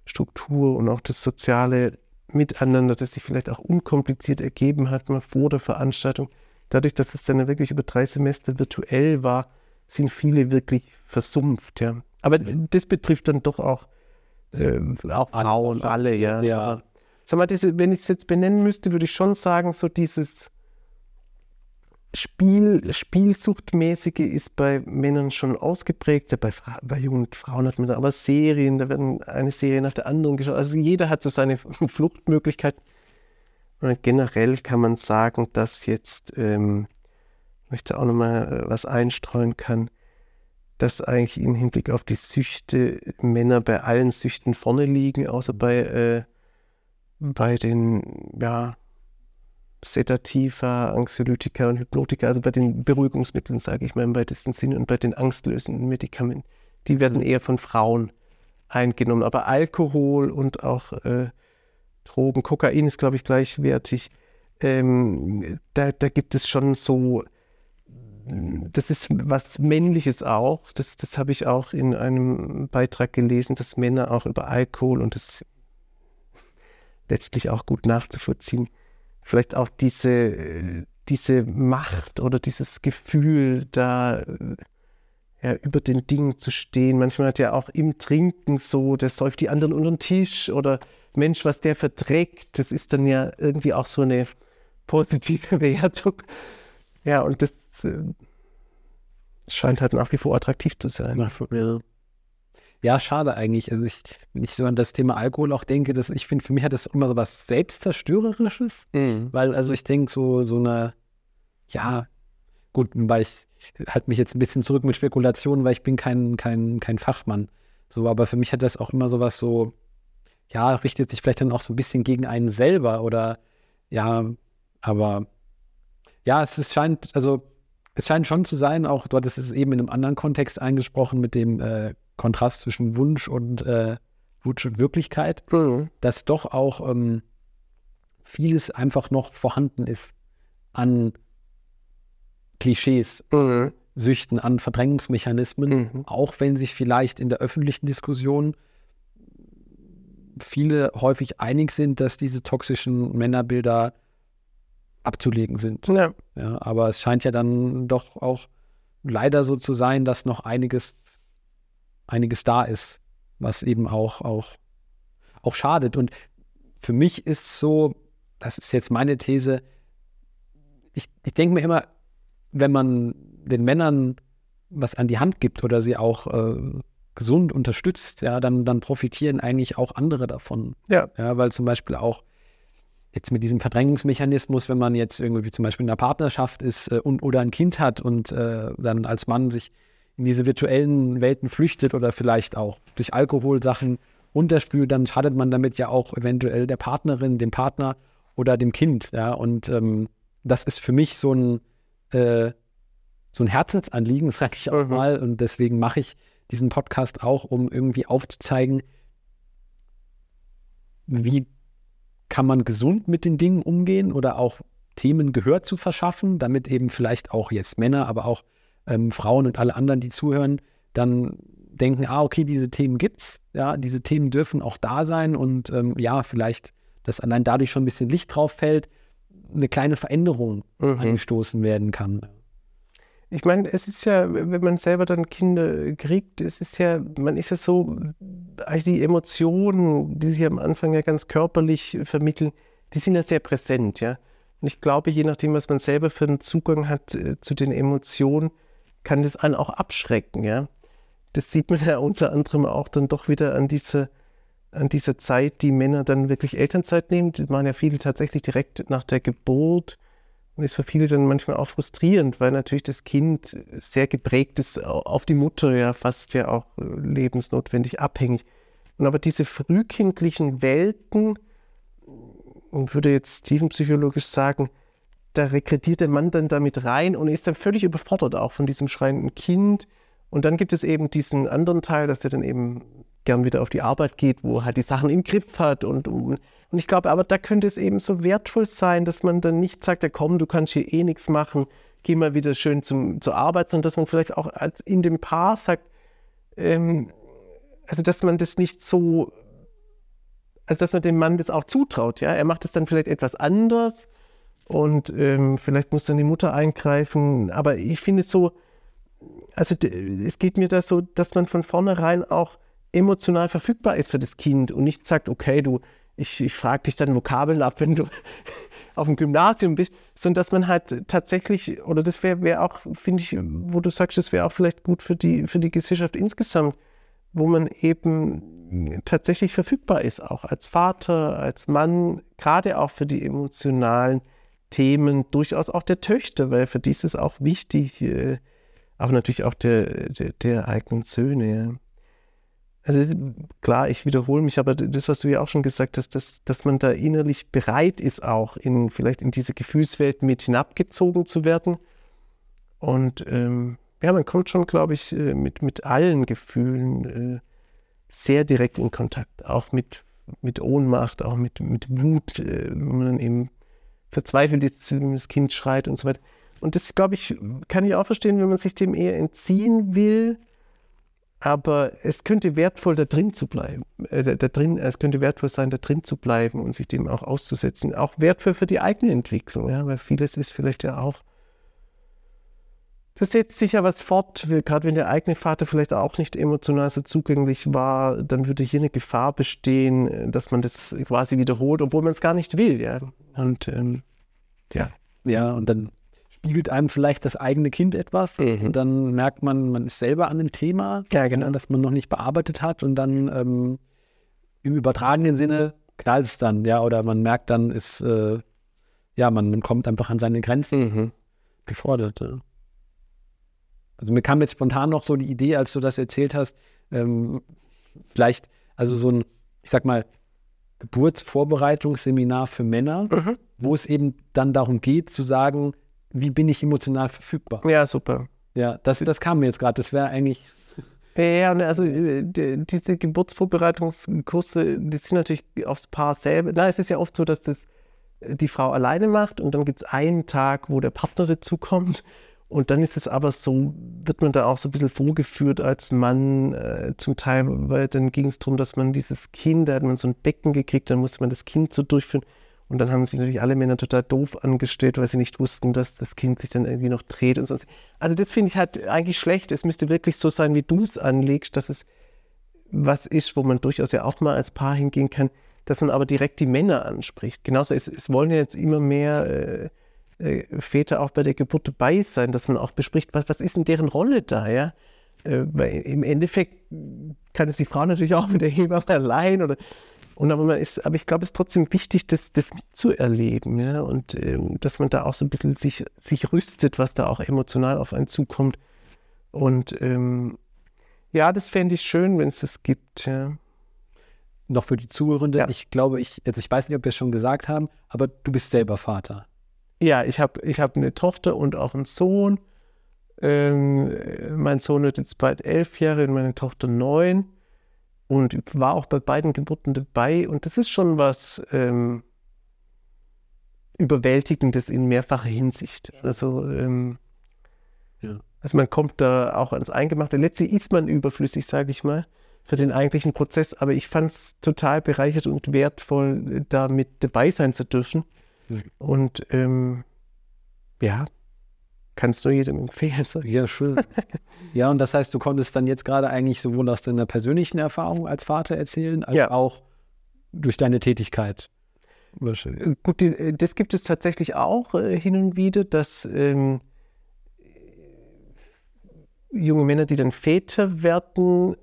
Struktur und auch das soziale Miteinander, das sich vielleicht auch unkompliziert ergeben hat, mal vor der Veranstaltung, dadurch, dass es dann wirklich über drei Semester virtuell war, sind viele wirklich versumpft, ja. Aber das betrifft dann doch auch, äh, auch Frauen, alle, ja. Ja. Sag mal, diese, wenn ich es jetzt benennen müsste, würde ich schon sagen, so dieses Spiel, Spielsuchtmäßige ist bei Männern schon ausgeprägt. Bei, bei jungen Frauen hat man da aber Serien, da werden eine Serie nach der anderen geschaut. Also jeder hat so seine Fluchtmöglichkeit. Und generell kann man sagen, dass jetzt, ähm, ich möchte auch nochmal äh, was einstreuen kann, dass eigentlich im Hinblick auf die Süchte Männer bei allen Süchten vorne liegen, außer bei, äh, bei den, ja, Sedativa, Anxiolytika und Hypnotika, also bei den Beruhigungsmitteln, sage ich mal im weitesten Sinne, und bei den angstlösenden Medikamenten. Die werden eher von Frauen eingenommen. Aber Alkohol und auch äh, Drogen, Kokain ist, glaube ich, gleichwertig. Ähm, da, da gibt es schon so, das ist was Männliches auch. Das, das habe ich auch in einem Beitrag gelesen, dass Männer auch über Alkohol und das letztlich auch gut nachzuvollziehen vielleicht auch diese, diese Macht oder dieses Gefühl, da ja, über den Dingen zu stehen. Manchmal hat ja auch im Trinken so, der säuft die anderen unter den Tisch oder Mensch, was der verträgt, das ist dann ja irgendwie auch so eine positive Wertung. Ja, und das äh, scheint halt nach wie vor attraktiv zu sein. Ja. Ja, schade eigentlich. Also ich, wenn ich so an das Thema Alkohol auch denke, dass ich finde, für mich hat das immer so was Selbstzerstörerisches. Mhm. Weil, also ich denke, so, so eine, ja, gut, weil ich halte mich jetzt ein bisschen zurück mit Spekulationen, weil ich bin kein, kein, kein Fachmann. So, aber für mich hat das auch immer so was so, ja, richtet sich vielleicht dann auch so ein bisschen gegen einen selber oder ja, aber ja, es ist, scheint, also es scheint schon zu sein, auch dort ist es eben in einem anderen Kontext eingesprochen mit dem äh, Kontrast zwischen Wunsch und äh, Wunsch und Wirklichkeit, Mhm. dass doch auch ähm, vieles einfach noch vorhanden ist an Klischees, Mhm. Süchten, an Verdrängungsmechanismen, Mhm. auch wenn sich vielleicht in der öffentlichen Diskussion viele häufig einig sind, dass diese toxischen Männerbilder abzulegen sind. Ja. Ja, aber es scheint ja dann doch auch leider so zu sein, dass noch einiges, einiges da ist, was eben auch, auch, auch schadet. Und für mich ist so, das ist jetzt meine These, ich, ich denke mir immer, wenn man den Männern was an die Hand gibt oder sie auch äh, gesund unterstützt, ja, dann, dann profitieren eigentlich auch andere davon. Ja. Ja, weil zum Beispiel auch jetzt mit diesem Verdrängungsmechanismus, wenn man jetzt irgendwie zum Beispiel in einer Partnerschaft ist äh, und oder ein Kind hat und äh, dann als Mann sich in diese virtuellen Welten flüchtet oder vielleicht auch durch Alkohol Sachen runterspült, dann schadet man damit ja auch eventuell der Partnerin, dem Partner oder dem Kind. Ja, und ähm, das ist für mich so ein äh, so ein Herzensanliegen, sage ich auch Mhm. mal. Und deswegen mache ich diesen Podcast auch, um irgendwie aufzuzeigen, wie kann man gesund mit den Dingen umgehen oder auch Themen Gehör zu verschaffen, damit eben vielleicht auch jetzt Männer, aber auch ähm, Frauen und alle anderen, die zuhören, dann denken, ah, okay, diese Themen gibt's, ja, diese Themen dürfen auch da sein und ähm, ja, vielleicht, dass allein dadurch schon ein bisschen Licht drauf fällt, eine kleine Veränderung Mhm. angestoßen werden kann. Ich meine, es ist ja, wenn man selber dann Kinder kriegt, es ist ja, man ist ja so, also die Emotionen, die sich am Anfang ja ganz körperlich vermitteln, die sind ja sehr präsent, ja. Und ich glaube, je nachdem, was man selber für einen Zugang hat äh, zu den Emotionen, kann das einen auch abschrecken, ja. Das sieht man ja unter anderem auch dann doch wieder an dieser, an dieser Zeit, die Männer dann wirklich Elternzeit nehmen. Die machen ja viele tatsächlich direkt nach der Geburt. Und ist für viele dann manchmal auch frustrierend, weil natürlich das Kind sehr geprägt ist auf die Mutter, ja fast ja auch äh, lebensnotwendig abhängig. Und aber diese frühkindlichen Welten, und würde jetzt tiefenpsychologisch sagen, da rekrutiert der Mann dann damit rein und ist dann völlig überfordert auch von diesem schreienden Kind. Und dann gibt es eben diesen anderen Teil, dass er dann eben gern wieder auf die Arbeit geht, wo er halt die Sachen im Griff hat. Und, und, ich glaube, aber da könnte es eben so wertvoll sein, dass man dann nicht sagt, ja komm, du kannst hier eh nichts machen, geh mal wieder schön zum, zur Arbeit, sondern dass man vielleicht auch als in dem Paar sagt, ähm, also dass man das nicht so, also dass man dem Mann das auch zutraut, ja. Er macht es dann vielleicht etwas anders und ähm, vielleicht muss dann die Mutter eingreifen, aber ich finde es so, also es geht mir da so, dass man von vornherein auch emotional verfügbar ist für das Kind und nicht sagt, okay, du, ich, ich frage dich dann Vokabeln ab, wenn du auf dem Gymnasium bist, sondern dass man halt tatsächlich, oder das wäre wär auch, finde ich, wo du sagst, das wäre auch vielleicht gut für die, für die Gesellschaft insgesamt, wo man eben tatsächlich verfügbar ist, auch als Vater, als Mann, gerade auch für die emotionalen Themen, durchaus auch der Töchter, weil für die ist es auch wichtig, äh, aber natürlich auch der, der, der eigenen Söhne. Ja. Also klar, ich wiederhole mich, aber das, was du ja auch schon gesagt hast, dass, dass man da innerlich bereit ist, auch in vielleicht in diese Gefühlswelt mit hinabgezogen zu werden. Und ähm, ja, man kommt schon, glaube ich, äh, mit, mit allen Gefühlen äh, sehr direkt in Kontakt, auch mit, mit Ohnmacht, auch mit, mit Wut, äh, wenn man dann eben verzweifelt ist, wenn das Kind schreit und so weiter. Und das, glaube ich, kann ich auch verstehen, wenn man sich dem eher entziehen will aber es könnte wertvoll da drin zu bleiben. Äh, da, da, drin, es könnte wertvoll sein, da drin zu bleiben und sich dem auch auszusetzen. Auch wertvoll für die eigene Entwicklung, ja, weil vieles ist vielleicht ja auch. Das setzt sich ja was fort, gerade wenn der eigene Vater vielleicht auch nicht emotional so zugänglich war, dann würde hier eine Gefahr bestehen, dass man das quasi wiederholt, obwohl man es gar nicht will, ja. Und ähm, ja. Ja, und dann spiegelt einem vielleicht das eigene Kind etwas mhm. und dann merkt man, man ist selber an dem Thema, ja, genau. das man noch nicht bearbeitet hat und dann ähm, im übertragenen Sinne knallt es dann, ja, oder man merkt dann, ist, äh, ja, man, man, kommt einfach an seine Grenzen mhm. gefordert. Ja. Also mir kam jetzt spontan noch so die Idee, als du das erzählt hast, ähm, vielleicht, also so ein, ich sag mal, Geburtsvorbereitungsseminar für Männer, mhm. wo es eben dann darum geht zu sagen, wie bin ich emotional verfügbar? Ja, super. Ja, das, das kam mir jetzt gerade. Das wäre eigentlich. Ja, also äh, diese Geburtsvorbereitungskurse, die sind natürlich aufs Paar selber. Da ist es ja oft so, dass das äh, die Frau alleine macht und dann gibt es einen Tag, wo der Partner dazukommt. Und dann ist es aber so, wird man da auch so ein bisschen vorgeführt als Mann äh, zum Teil, weil dann ging es darum, dass man dieses Kind, da hat man so ein Becken gekriegt, dann musste man das Kind so durchführen. Und dann haben sich natürlich alle Männer total doof angestellt, weil sie nicht wussten, dass das Kind sich dann irgendwie noch dreht und so. Also das finde ich halt eigentlich schlecht. Es müsste wirklich so sein, wie du es anlegst, dass es was ist, wo man durchaus ja auch mal als Paar hingehen kann, dass man aber direkt die Männer anspricht. Genauso, es, es wollen ja jetzt immer mehr äh, äh, Väter auch bei der Geburt dabei sein, dass man auch bespricht, was, was ist denn deren Rolle da, ja? Äh, weil im Endeffekt kann es die Frau natürlich auch mit der Hebamme allein oder und aber man ist, aber ich glaube, es ist trotzdem wichtig, das, das mitzuerleben, ja, und ähm, dass man da auch so ein bisschen sich, sich rüstet, was da auch emotional auf einen zukommt. Und ähm, ja, das fände ich schön, wenn es das gibt, ja. Noch für die Zuhörenden, ja. ich glaube, ich, also ich weiß nicht, ob wir es schon gesagt haben, aber du bist selber Vater. Ja, ich habe ich hab eine Tochter und auch einen Sohn. Ähm, mein Sohn wird jetzt bald elf Jahre und meine Tochter neun und war auch bei beiden Geburten dabei. Und das ist schon was ähm, Überwältigendes in mehrfacher Hinsicht. Also, ähm, ja. also man kommt da auch ans Eingemachte. Letztlich ist man überflüssig, sage ich mal, für den eigentlichen Prozess. Aber ich fand es total bereichert und wertvoll, da mit dabei sein zu dürfen. Mhm. Und ähm, ja, Kannst du jedem empfehlen. Ja, schön. ja, und das heißt, du konntest dann jetzt gerade eigentlich sowohl aus deiner persönlichen Erfahrung als Vater erzählen, als ja. auch durch deine Tätigkeit. Äh, gut, die, äh, das gibt es tatsächlich auch äh, hin und wieder, dass ähm, junge Männer, die dann Väter werden,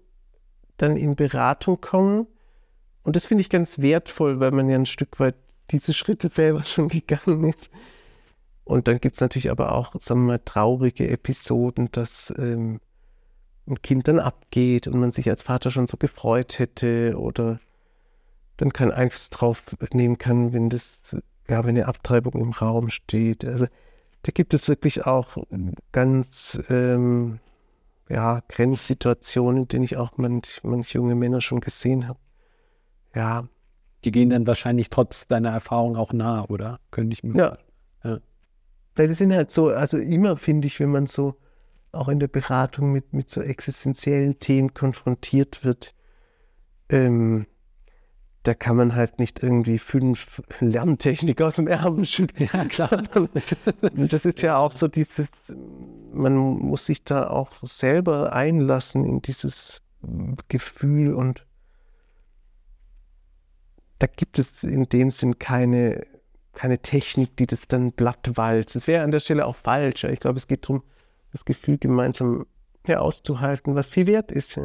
dann in Beratung kommen. Und das finde ich ganz wertvoll, weil man ja ein Stück weit diese Schritte selber schon gegangen ist. Und dann gibt es natürlich aber auch, sagen wir mal, traurige Episoden, dass ähm, ein Kind dann abgeht und man sich als Vater schon so gefreut hätte oder dann keinen Einfluss drauf nehmen kann, wenn das, ja, wenn eine Abtreibung im Raum steht. Also da gibt es wirklich auch ganz ähm, ja, Grenzsituationen, in denen ich auch manch, manch junge Männer schon gesehen habe. Ja. Die gehen dann wahrscheinlich trotz deiner Erfahrung auch nah, oder? Könnte ich mir. Ja. ja. Weil das sind halt so, also immer finde ich, wenn man so auch in der Beratung mit, mit so existenziellen Themen konfrontiert wird, ähm, da kann man halt nicht irgendwie fünf Lerntechnik aus dem Ärmel schütteln. Ja, klar. das ist ja auch so dieses, man muss sich da auch selber einlassen in dieses Gefühl und da gibt es in dem Sinn keine, keine Technik, die das dann blattwalzt. Das wäre an der Stelle auch falsch. Ich glaube, es geht darum, das Gefühl gemeinsam ja, auszuhalten, was viel wert ist.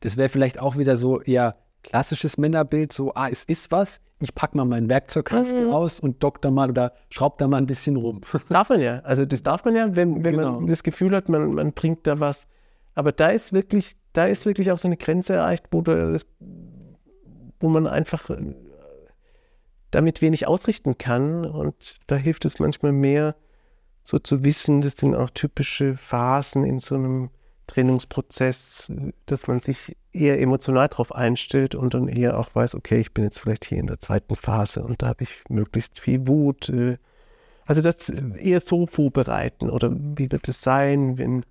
Das wäre vielleicht auch wieder so eher klassisches Männerbild, so, ah, es ist was, ich packe mal meinen Werkzeugkasten mhm. aus und dock da mal oder schraub da mal ein bisschen rum. Darf man ja. Also das darf man ja, wenn, wenn genau. man das Gefühl hat, man, man bringt da was. Aber da ist wirklich, da ist wirklich auch so eine Grenze erreicht, wo, das, wo man einfach damit wenig ausrichten kann. Und da hilft es manchmal mehr, so zu wissen, das sind auch typische Phasen in so einem Trainingsprozess, dass man sich eher emotional darauf einstellt und dann eher auch weiß, okay, ich bin jetzt vielleicht hier in der zweiten Phase und da habe ich möglichst viel Wut. Äh, also das eher so vorbereiten oder wie wird es sein, wenn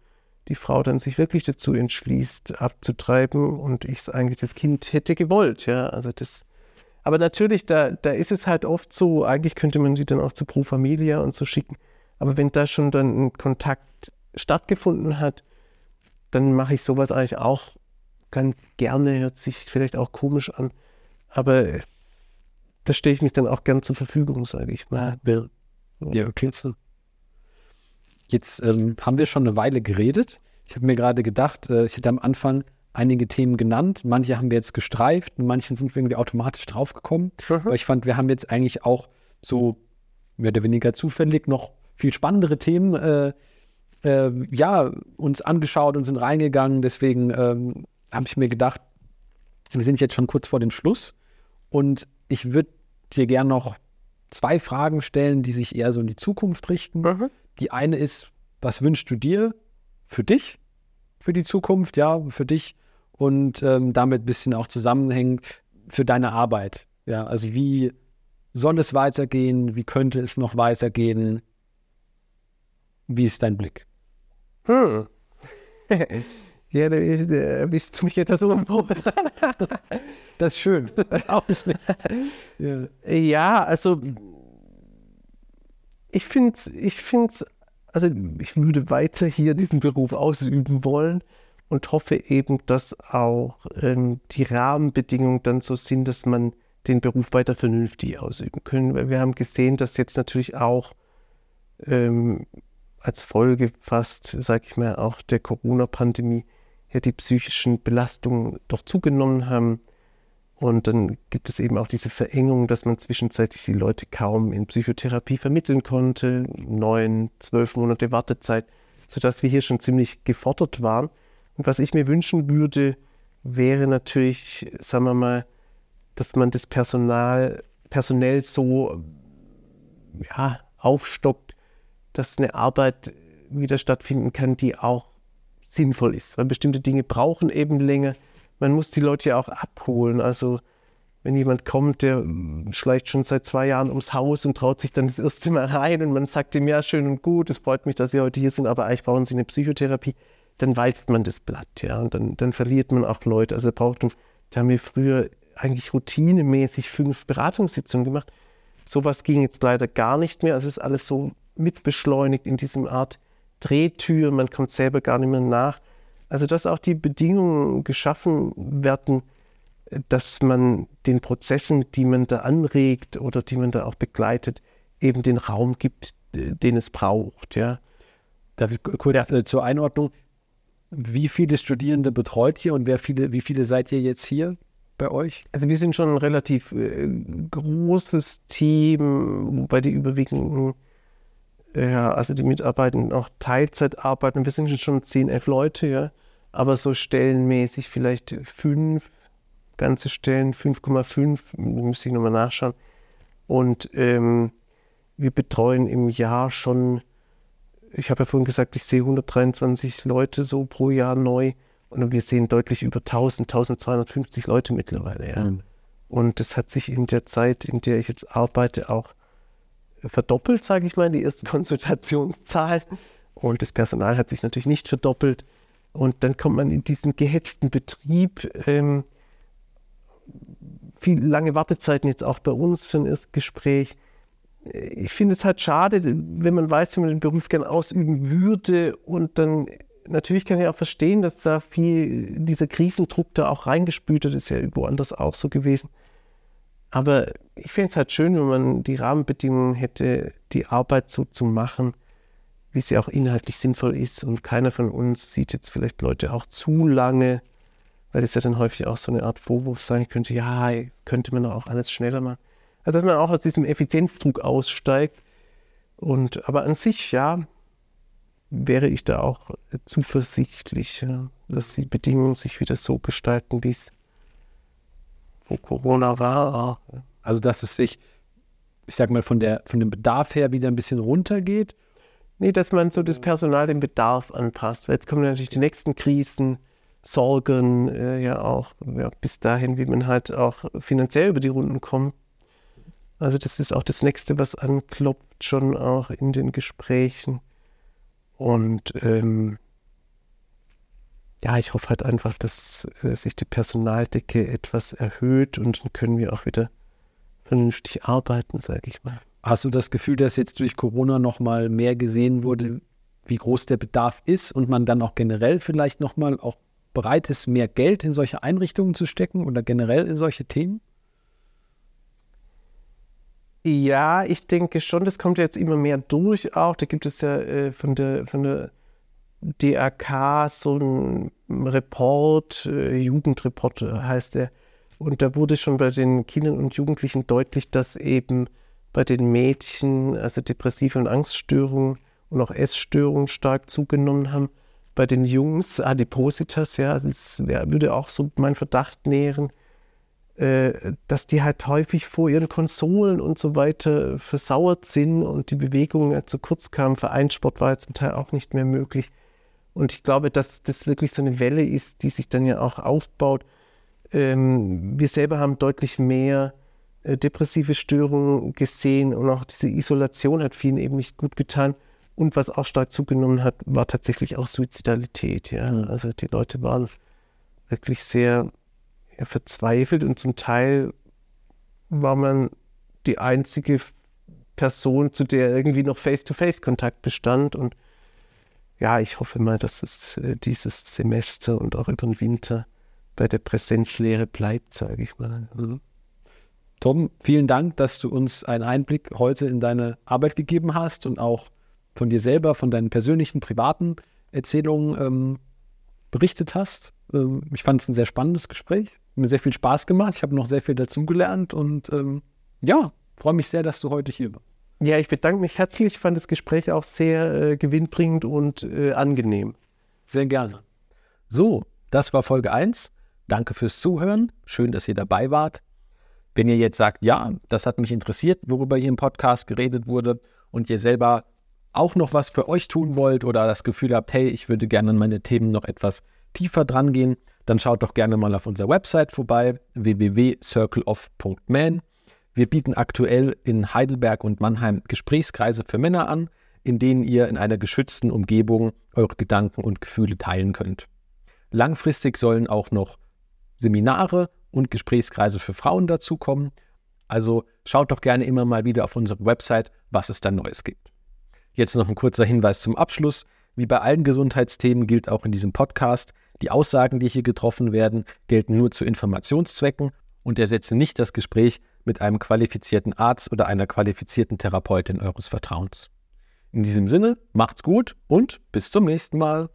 die Frau dann sich wirklich dazu entschließt, abzutreiben und ich eigentlich das Kind hätte gewollt, ja, also das aber natürlich, da, da ist es halt oft so, eigentlich könnte man sie dann auch zu Pro Familia und so schicken. Aber wenn da schon dann ein Kontakt stattgefunden hat, dann mache ich sowas eigentlich auch ganz gerne, hört sich vielleicht auch komisch an, aber da stehe ich mich dann auch gern zur Verfügung, sage ich mal. Ja, ja okay. Jetzt ähm, haben wir schon eine Weile geredet. Ich habe mir gerade gedacht, äh, ich hätte am Anfang einige Themen genannt. Manche haben wir jetzt gestreift, manchen sind wir irgendwie automatisch draufgekommen. Mhm. Aber ich fand, wir haben jetzt eigentlich auch so mehr oder weniger zufällig noch viel spannendere Themen äh, äh, ja, uns angeschaut und sind reingegangen. Deswegen ähm, habe ich mir gedacht, wir sind jetzt schon kurz vor dem Schluss und ich würde dir gerne noch zwei Fragen stellen, die sich eher so in die Zukunft richten. Mhm. Die eine ist, was wünschst du dir für dich, für die Zukunft, ja, für dich und ähm, damit ein bisschen auch zusammenhängend für deine Arbeit. Ja, also wie soll es weitergehen? Wie könnte es noch weitergehen? Wie ist dein Blick? Hm. ja, da bist du mich etwas umbauen. das ist schön. ja. ja, also ich finde es, ich finde also ich würde weiter hier diesen Beruf ausüben wollen und hoffe eben, dass auch ähm, die Rahmenbedingungen dann so sind, dass man den Beruf weiter vernünftig ausüben können. Weil wir haben gesehen, dass jetzt natürlich auch ähm, als Folge fast, sage ich mal, auch der Corona-Pandemie ja die psychischen Belastungen doch zugenommen haben. Und dann gibt es eben auch diese Verengung, dass man zwischenzeitlich die Leute kaum in Psychotherapie vermitteln konnte. Neun, zwölf Monate Wartezeit, sodass wir hier schon ziemlich gefordert waren. Und was ich mir wünschen würde, wäre natürlich, sagen wir mal, dass man das Personal personell so ja, aufstockt, dass eine Arbeit wieder stattfinden kann, die auch sinnvoll ist. Weil bestimmte Dinge brauchen eben länger. Man muss die Leute ja auch abholen. Also wenn jemand kommt, der schleicht schon seit zwei Jahren ums Haus und traut sich dann das erste Mal rein und man sagt ihm, ja, schön und gut, es freut mich, dass Sie heute hier sind, aber eigentlich brauchen Sie eine Psychotherapie, dann walzt man das Blatt, ja, und dann, dann verliert man auch Leute. Also braucht da haben wir früher eigentlich routinemäßig fünf Beratungssitzungen gemacht. Sowas ging jetzt leider gar nicht mehr. Also es ist alles so mitbeschleunigt in diesem Art Drehtür, man kommt selber gar nicht mehr nach. Also dass auch die Bedingungen geschaffen werden, dass man den Prozessen, die man da anregt oder die man da auch begleitet, eben den Raum gibt, den es braucht. Ja. Darf ich kurz ja. Äh, zur Einordnung? Wie viele Studierende betreut ihr und wer viele, wie viele seid ihr jetzt hier bei euch? Also wir sind schon ein relativ äh, großes Team, wobei die überwiegenden ja, also die Mitarbeitenden auch Teilzeit arbeiten. Wir sind schon 10, 11 Leute, ja. Aber so stellenmäßig vielleicht fünf ganze Stellen, 5,5, müsste ich nochmal nachschauen. Und ähm, wir betreuen im Jahr schon, ich habe ja vorhin gesagt, ich sehe 123 Leute so pro Jahr neu. Und wir sehen deutlich über 1000, 1250 Leute mittlerweile. Ja. Mhm. Und das hat sich in der Zeit, in der ich jetzt arbeite, auch verdoppelt, sage ich mal, die erste Konsultationszahl. Und das Personal hat sich natürlich nicht verdoppelt. Und dann kommt man in diesen gehetzten Betrieb. Ähm, viel lange Wartezeiten jetzt auch bei uns für ein Erstgespräch. ich finde es halt schade, wenn man weiß, wie man den Beruf gern ausüben würde und dann natürlich kann ich auch verstehen, dass da viel dieser Krisendruck da auch reingespült hat, ist ja woanders auch so gewesen. Aber ich finde es halt schön, wenn man die Rahmenbedingungen hätte, die Arbeit so zu machen, wie sie auch inhaltlich sinnvoll ist. Und keiner von uns sieht jetzt vielleicht Leute auch zu lange, weil es ja dann häufig auch so eine Art Vorwurf sein könnte, ja, könnte man auch alles schneller machen. Also dass man auch aus diesem Effizienzdruck aussteigt. Und aber an sich, ja, wäre ich da auch zuversichtlich, ja, dass die Bedingungen sich wieder so gestalten, wie es vor Corona war. Also dass es sich, ich sag mal, von, der, von dem Bedarf her wieder ein bisschen runtergeht? Nee, dass man so das Personal dem Bedarf anpasst. Weil jetzt kommen natürlich die nächsten Krisen, Sorgen, äh, ja auch ja, bis dahin, wie man halt auch finanziell über die Runden kommt. Also das ist auch das Nächste, was anklopft, schon auch in den Gesprächen. Und ähm, ja, ich hoffe halt einfach, dass äh, sich die Personaldecke etwas erhöht und dann können wir auch wieder vernünftig arbeiten, sage ich mal. Hast du das Gefühl, dass jetzt durch Corona nochmal mehr gesehen wurde, wie groß der Bedarf ist und man dann auch generell vielleicht nochmal auch bereit ist, mehr Geld in solche Einrichtungen zu stecken oder generell in solche Themen? Ja, ich denke schon, das kommt jetzt immer mehr durch auch. Da gibt es ja äh, von, der, von der DRK so einen Report, äh, Jugendreport heißt der. Und da wurde schon bei den Kindern und Jugendlichen deutlich, dass eben bei den Mädchen, also depressive und Angststörungen und auch Essstörungen stark zugenommen haben. Bei den Jungs Adipositas, ja, das würde auch so mein Verdacht nähren äh, dass die halt häufig vor ihren Konsolen und so weiter versauert sind und die Bewegungen zu kurz kamen. Vereinssport war ja zum Teil auch nicht mehr möglich. Und ich glaube, dass das wirklich so eine Welle ist, die sich dann ja auch aufbaut. Ähm, wir selber haben deutlich mehr depressive Störungen gesehen und auch diese Isolation hat vielen eben nicht gut getan. Und was auch stark zugenommen hat, war tatsächlich auch Suizidalität. Ja? Mhm. Also die Leute waren wirklich sehr ja, verzweifelt und zum Teil war man die einzige Person, zu der irgendwie noch Face-to-Face-Kontakt bestand. Und ja, ich hoffe mal, dass es äh, dieses Semester und auch über den Winter bei der Präsenzlehre bleibt, sage ich mal. Mhm. Tom, vielen Dank, dass du uns einen Einblick heute in deine Arbeit gegeben hast und auch von dir selber, von deinen persönlichen, privaten Erzählungen ähm, berichtet hast. Ähm, ich fand es ein sehr spannendes Gespräch mir sehr viel Spaß gemacht. Ich habe noch sehr viel dazugelernt und ähm, ja, freue mich sehr, dass du heute hier bist. Ja, ich bedanke mich herzlich. Ich fand das Gespräch auch sehr äh, gewinnbringend und äh, angenehm. Sehr gerne. So, das war Folge 1. Danke fürs Zuhören. Schön, dass ihr dabei wart. Wenn ihr jetzt sagt, ja, das hat mich interessiert, worüber hier im Podcast geredet wurde und ihr selber auch noch was für euch tun wollt oder das Gefühl habt, hey, ich würde gerne an meine Themen noch etwas tiefer dran gehen, dann schaut doch gerne mal auf unserer Website vorbei, www.circleof.man. Wir bieten aktuell in Heidelberg und Mannheim Gesprächskreise für Männer an, in denen ihr in einer geschützten Umgebung eure Gedanken und Gefühle teilen könnt. Langfristig sollen auch noch Seminare und Gesprächskreise für Frauen dazukommen. Also schaut doch gerne immer mal wieder auf unsere Website, was es da Neues gibt. Jetzt noch ein kurzer Hinweis zum Abschluss. Wie bei allen Gesundheitsthemen gilt auch in diesem Podcast, die Aussagen, die hier getroffen werden, gelten nur zu Informationszwecken und ersetzen nicht das Gespräch mit einem qualifizierten Arzt oder einer qualifizierten Therapeutin eures Vertrauens. In diesem Sinne, macht's gut und bis zum nächsten Mal.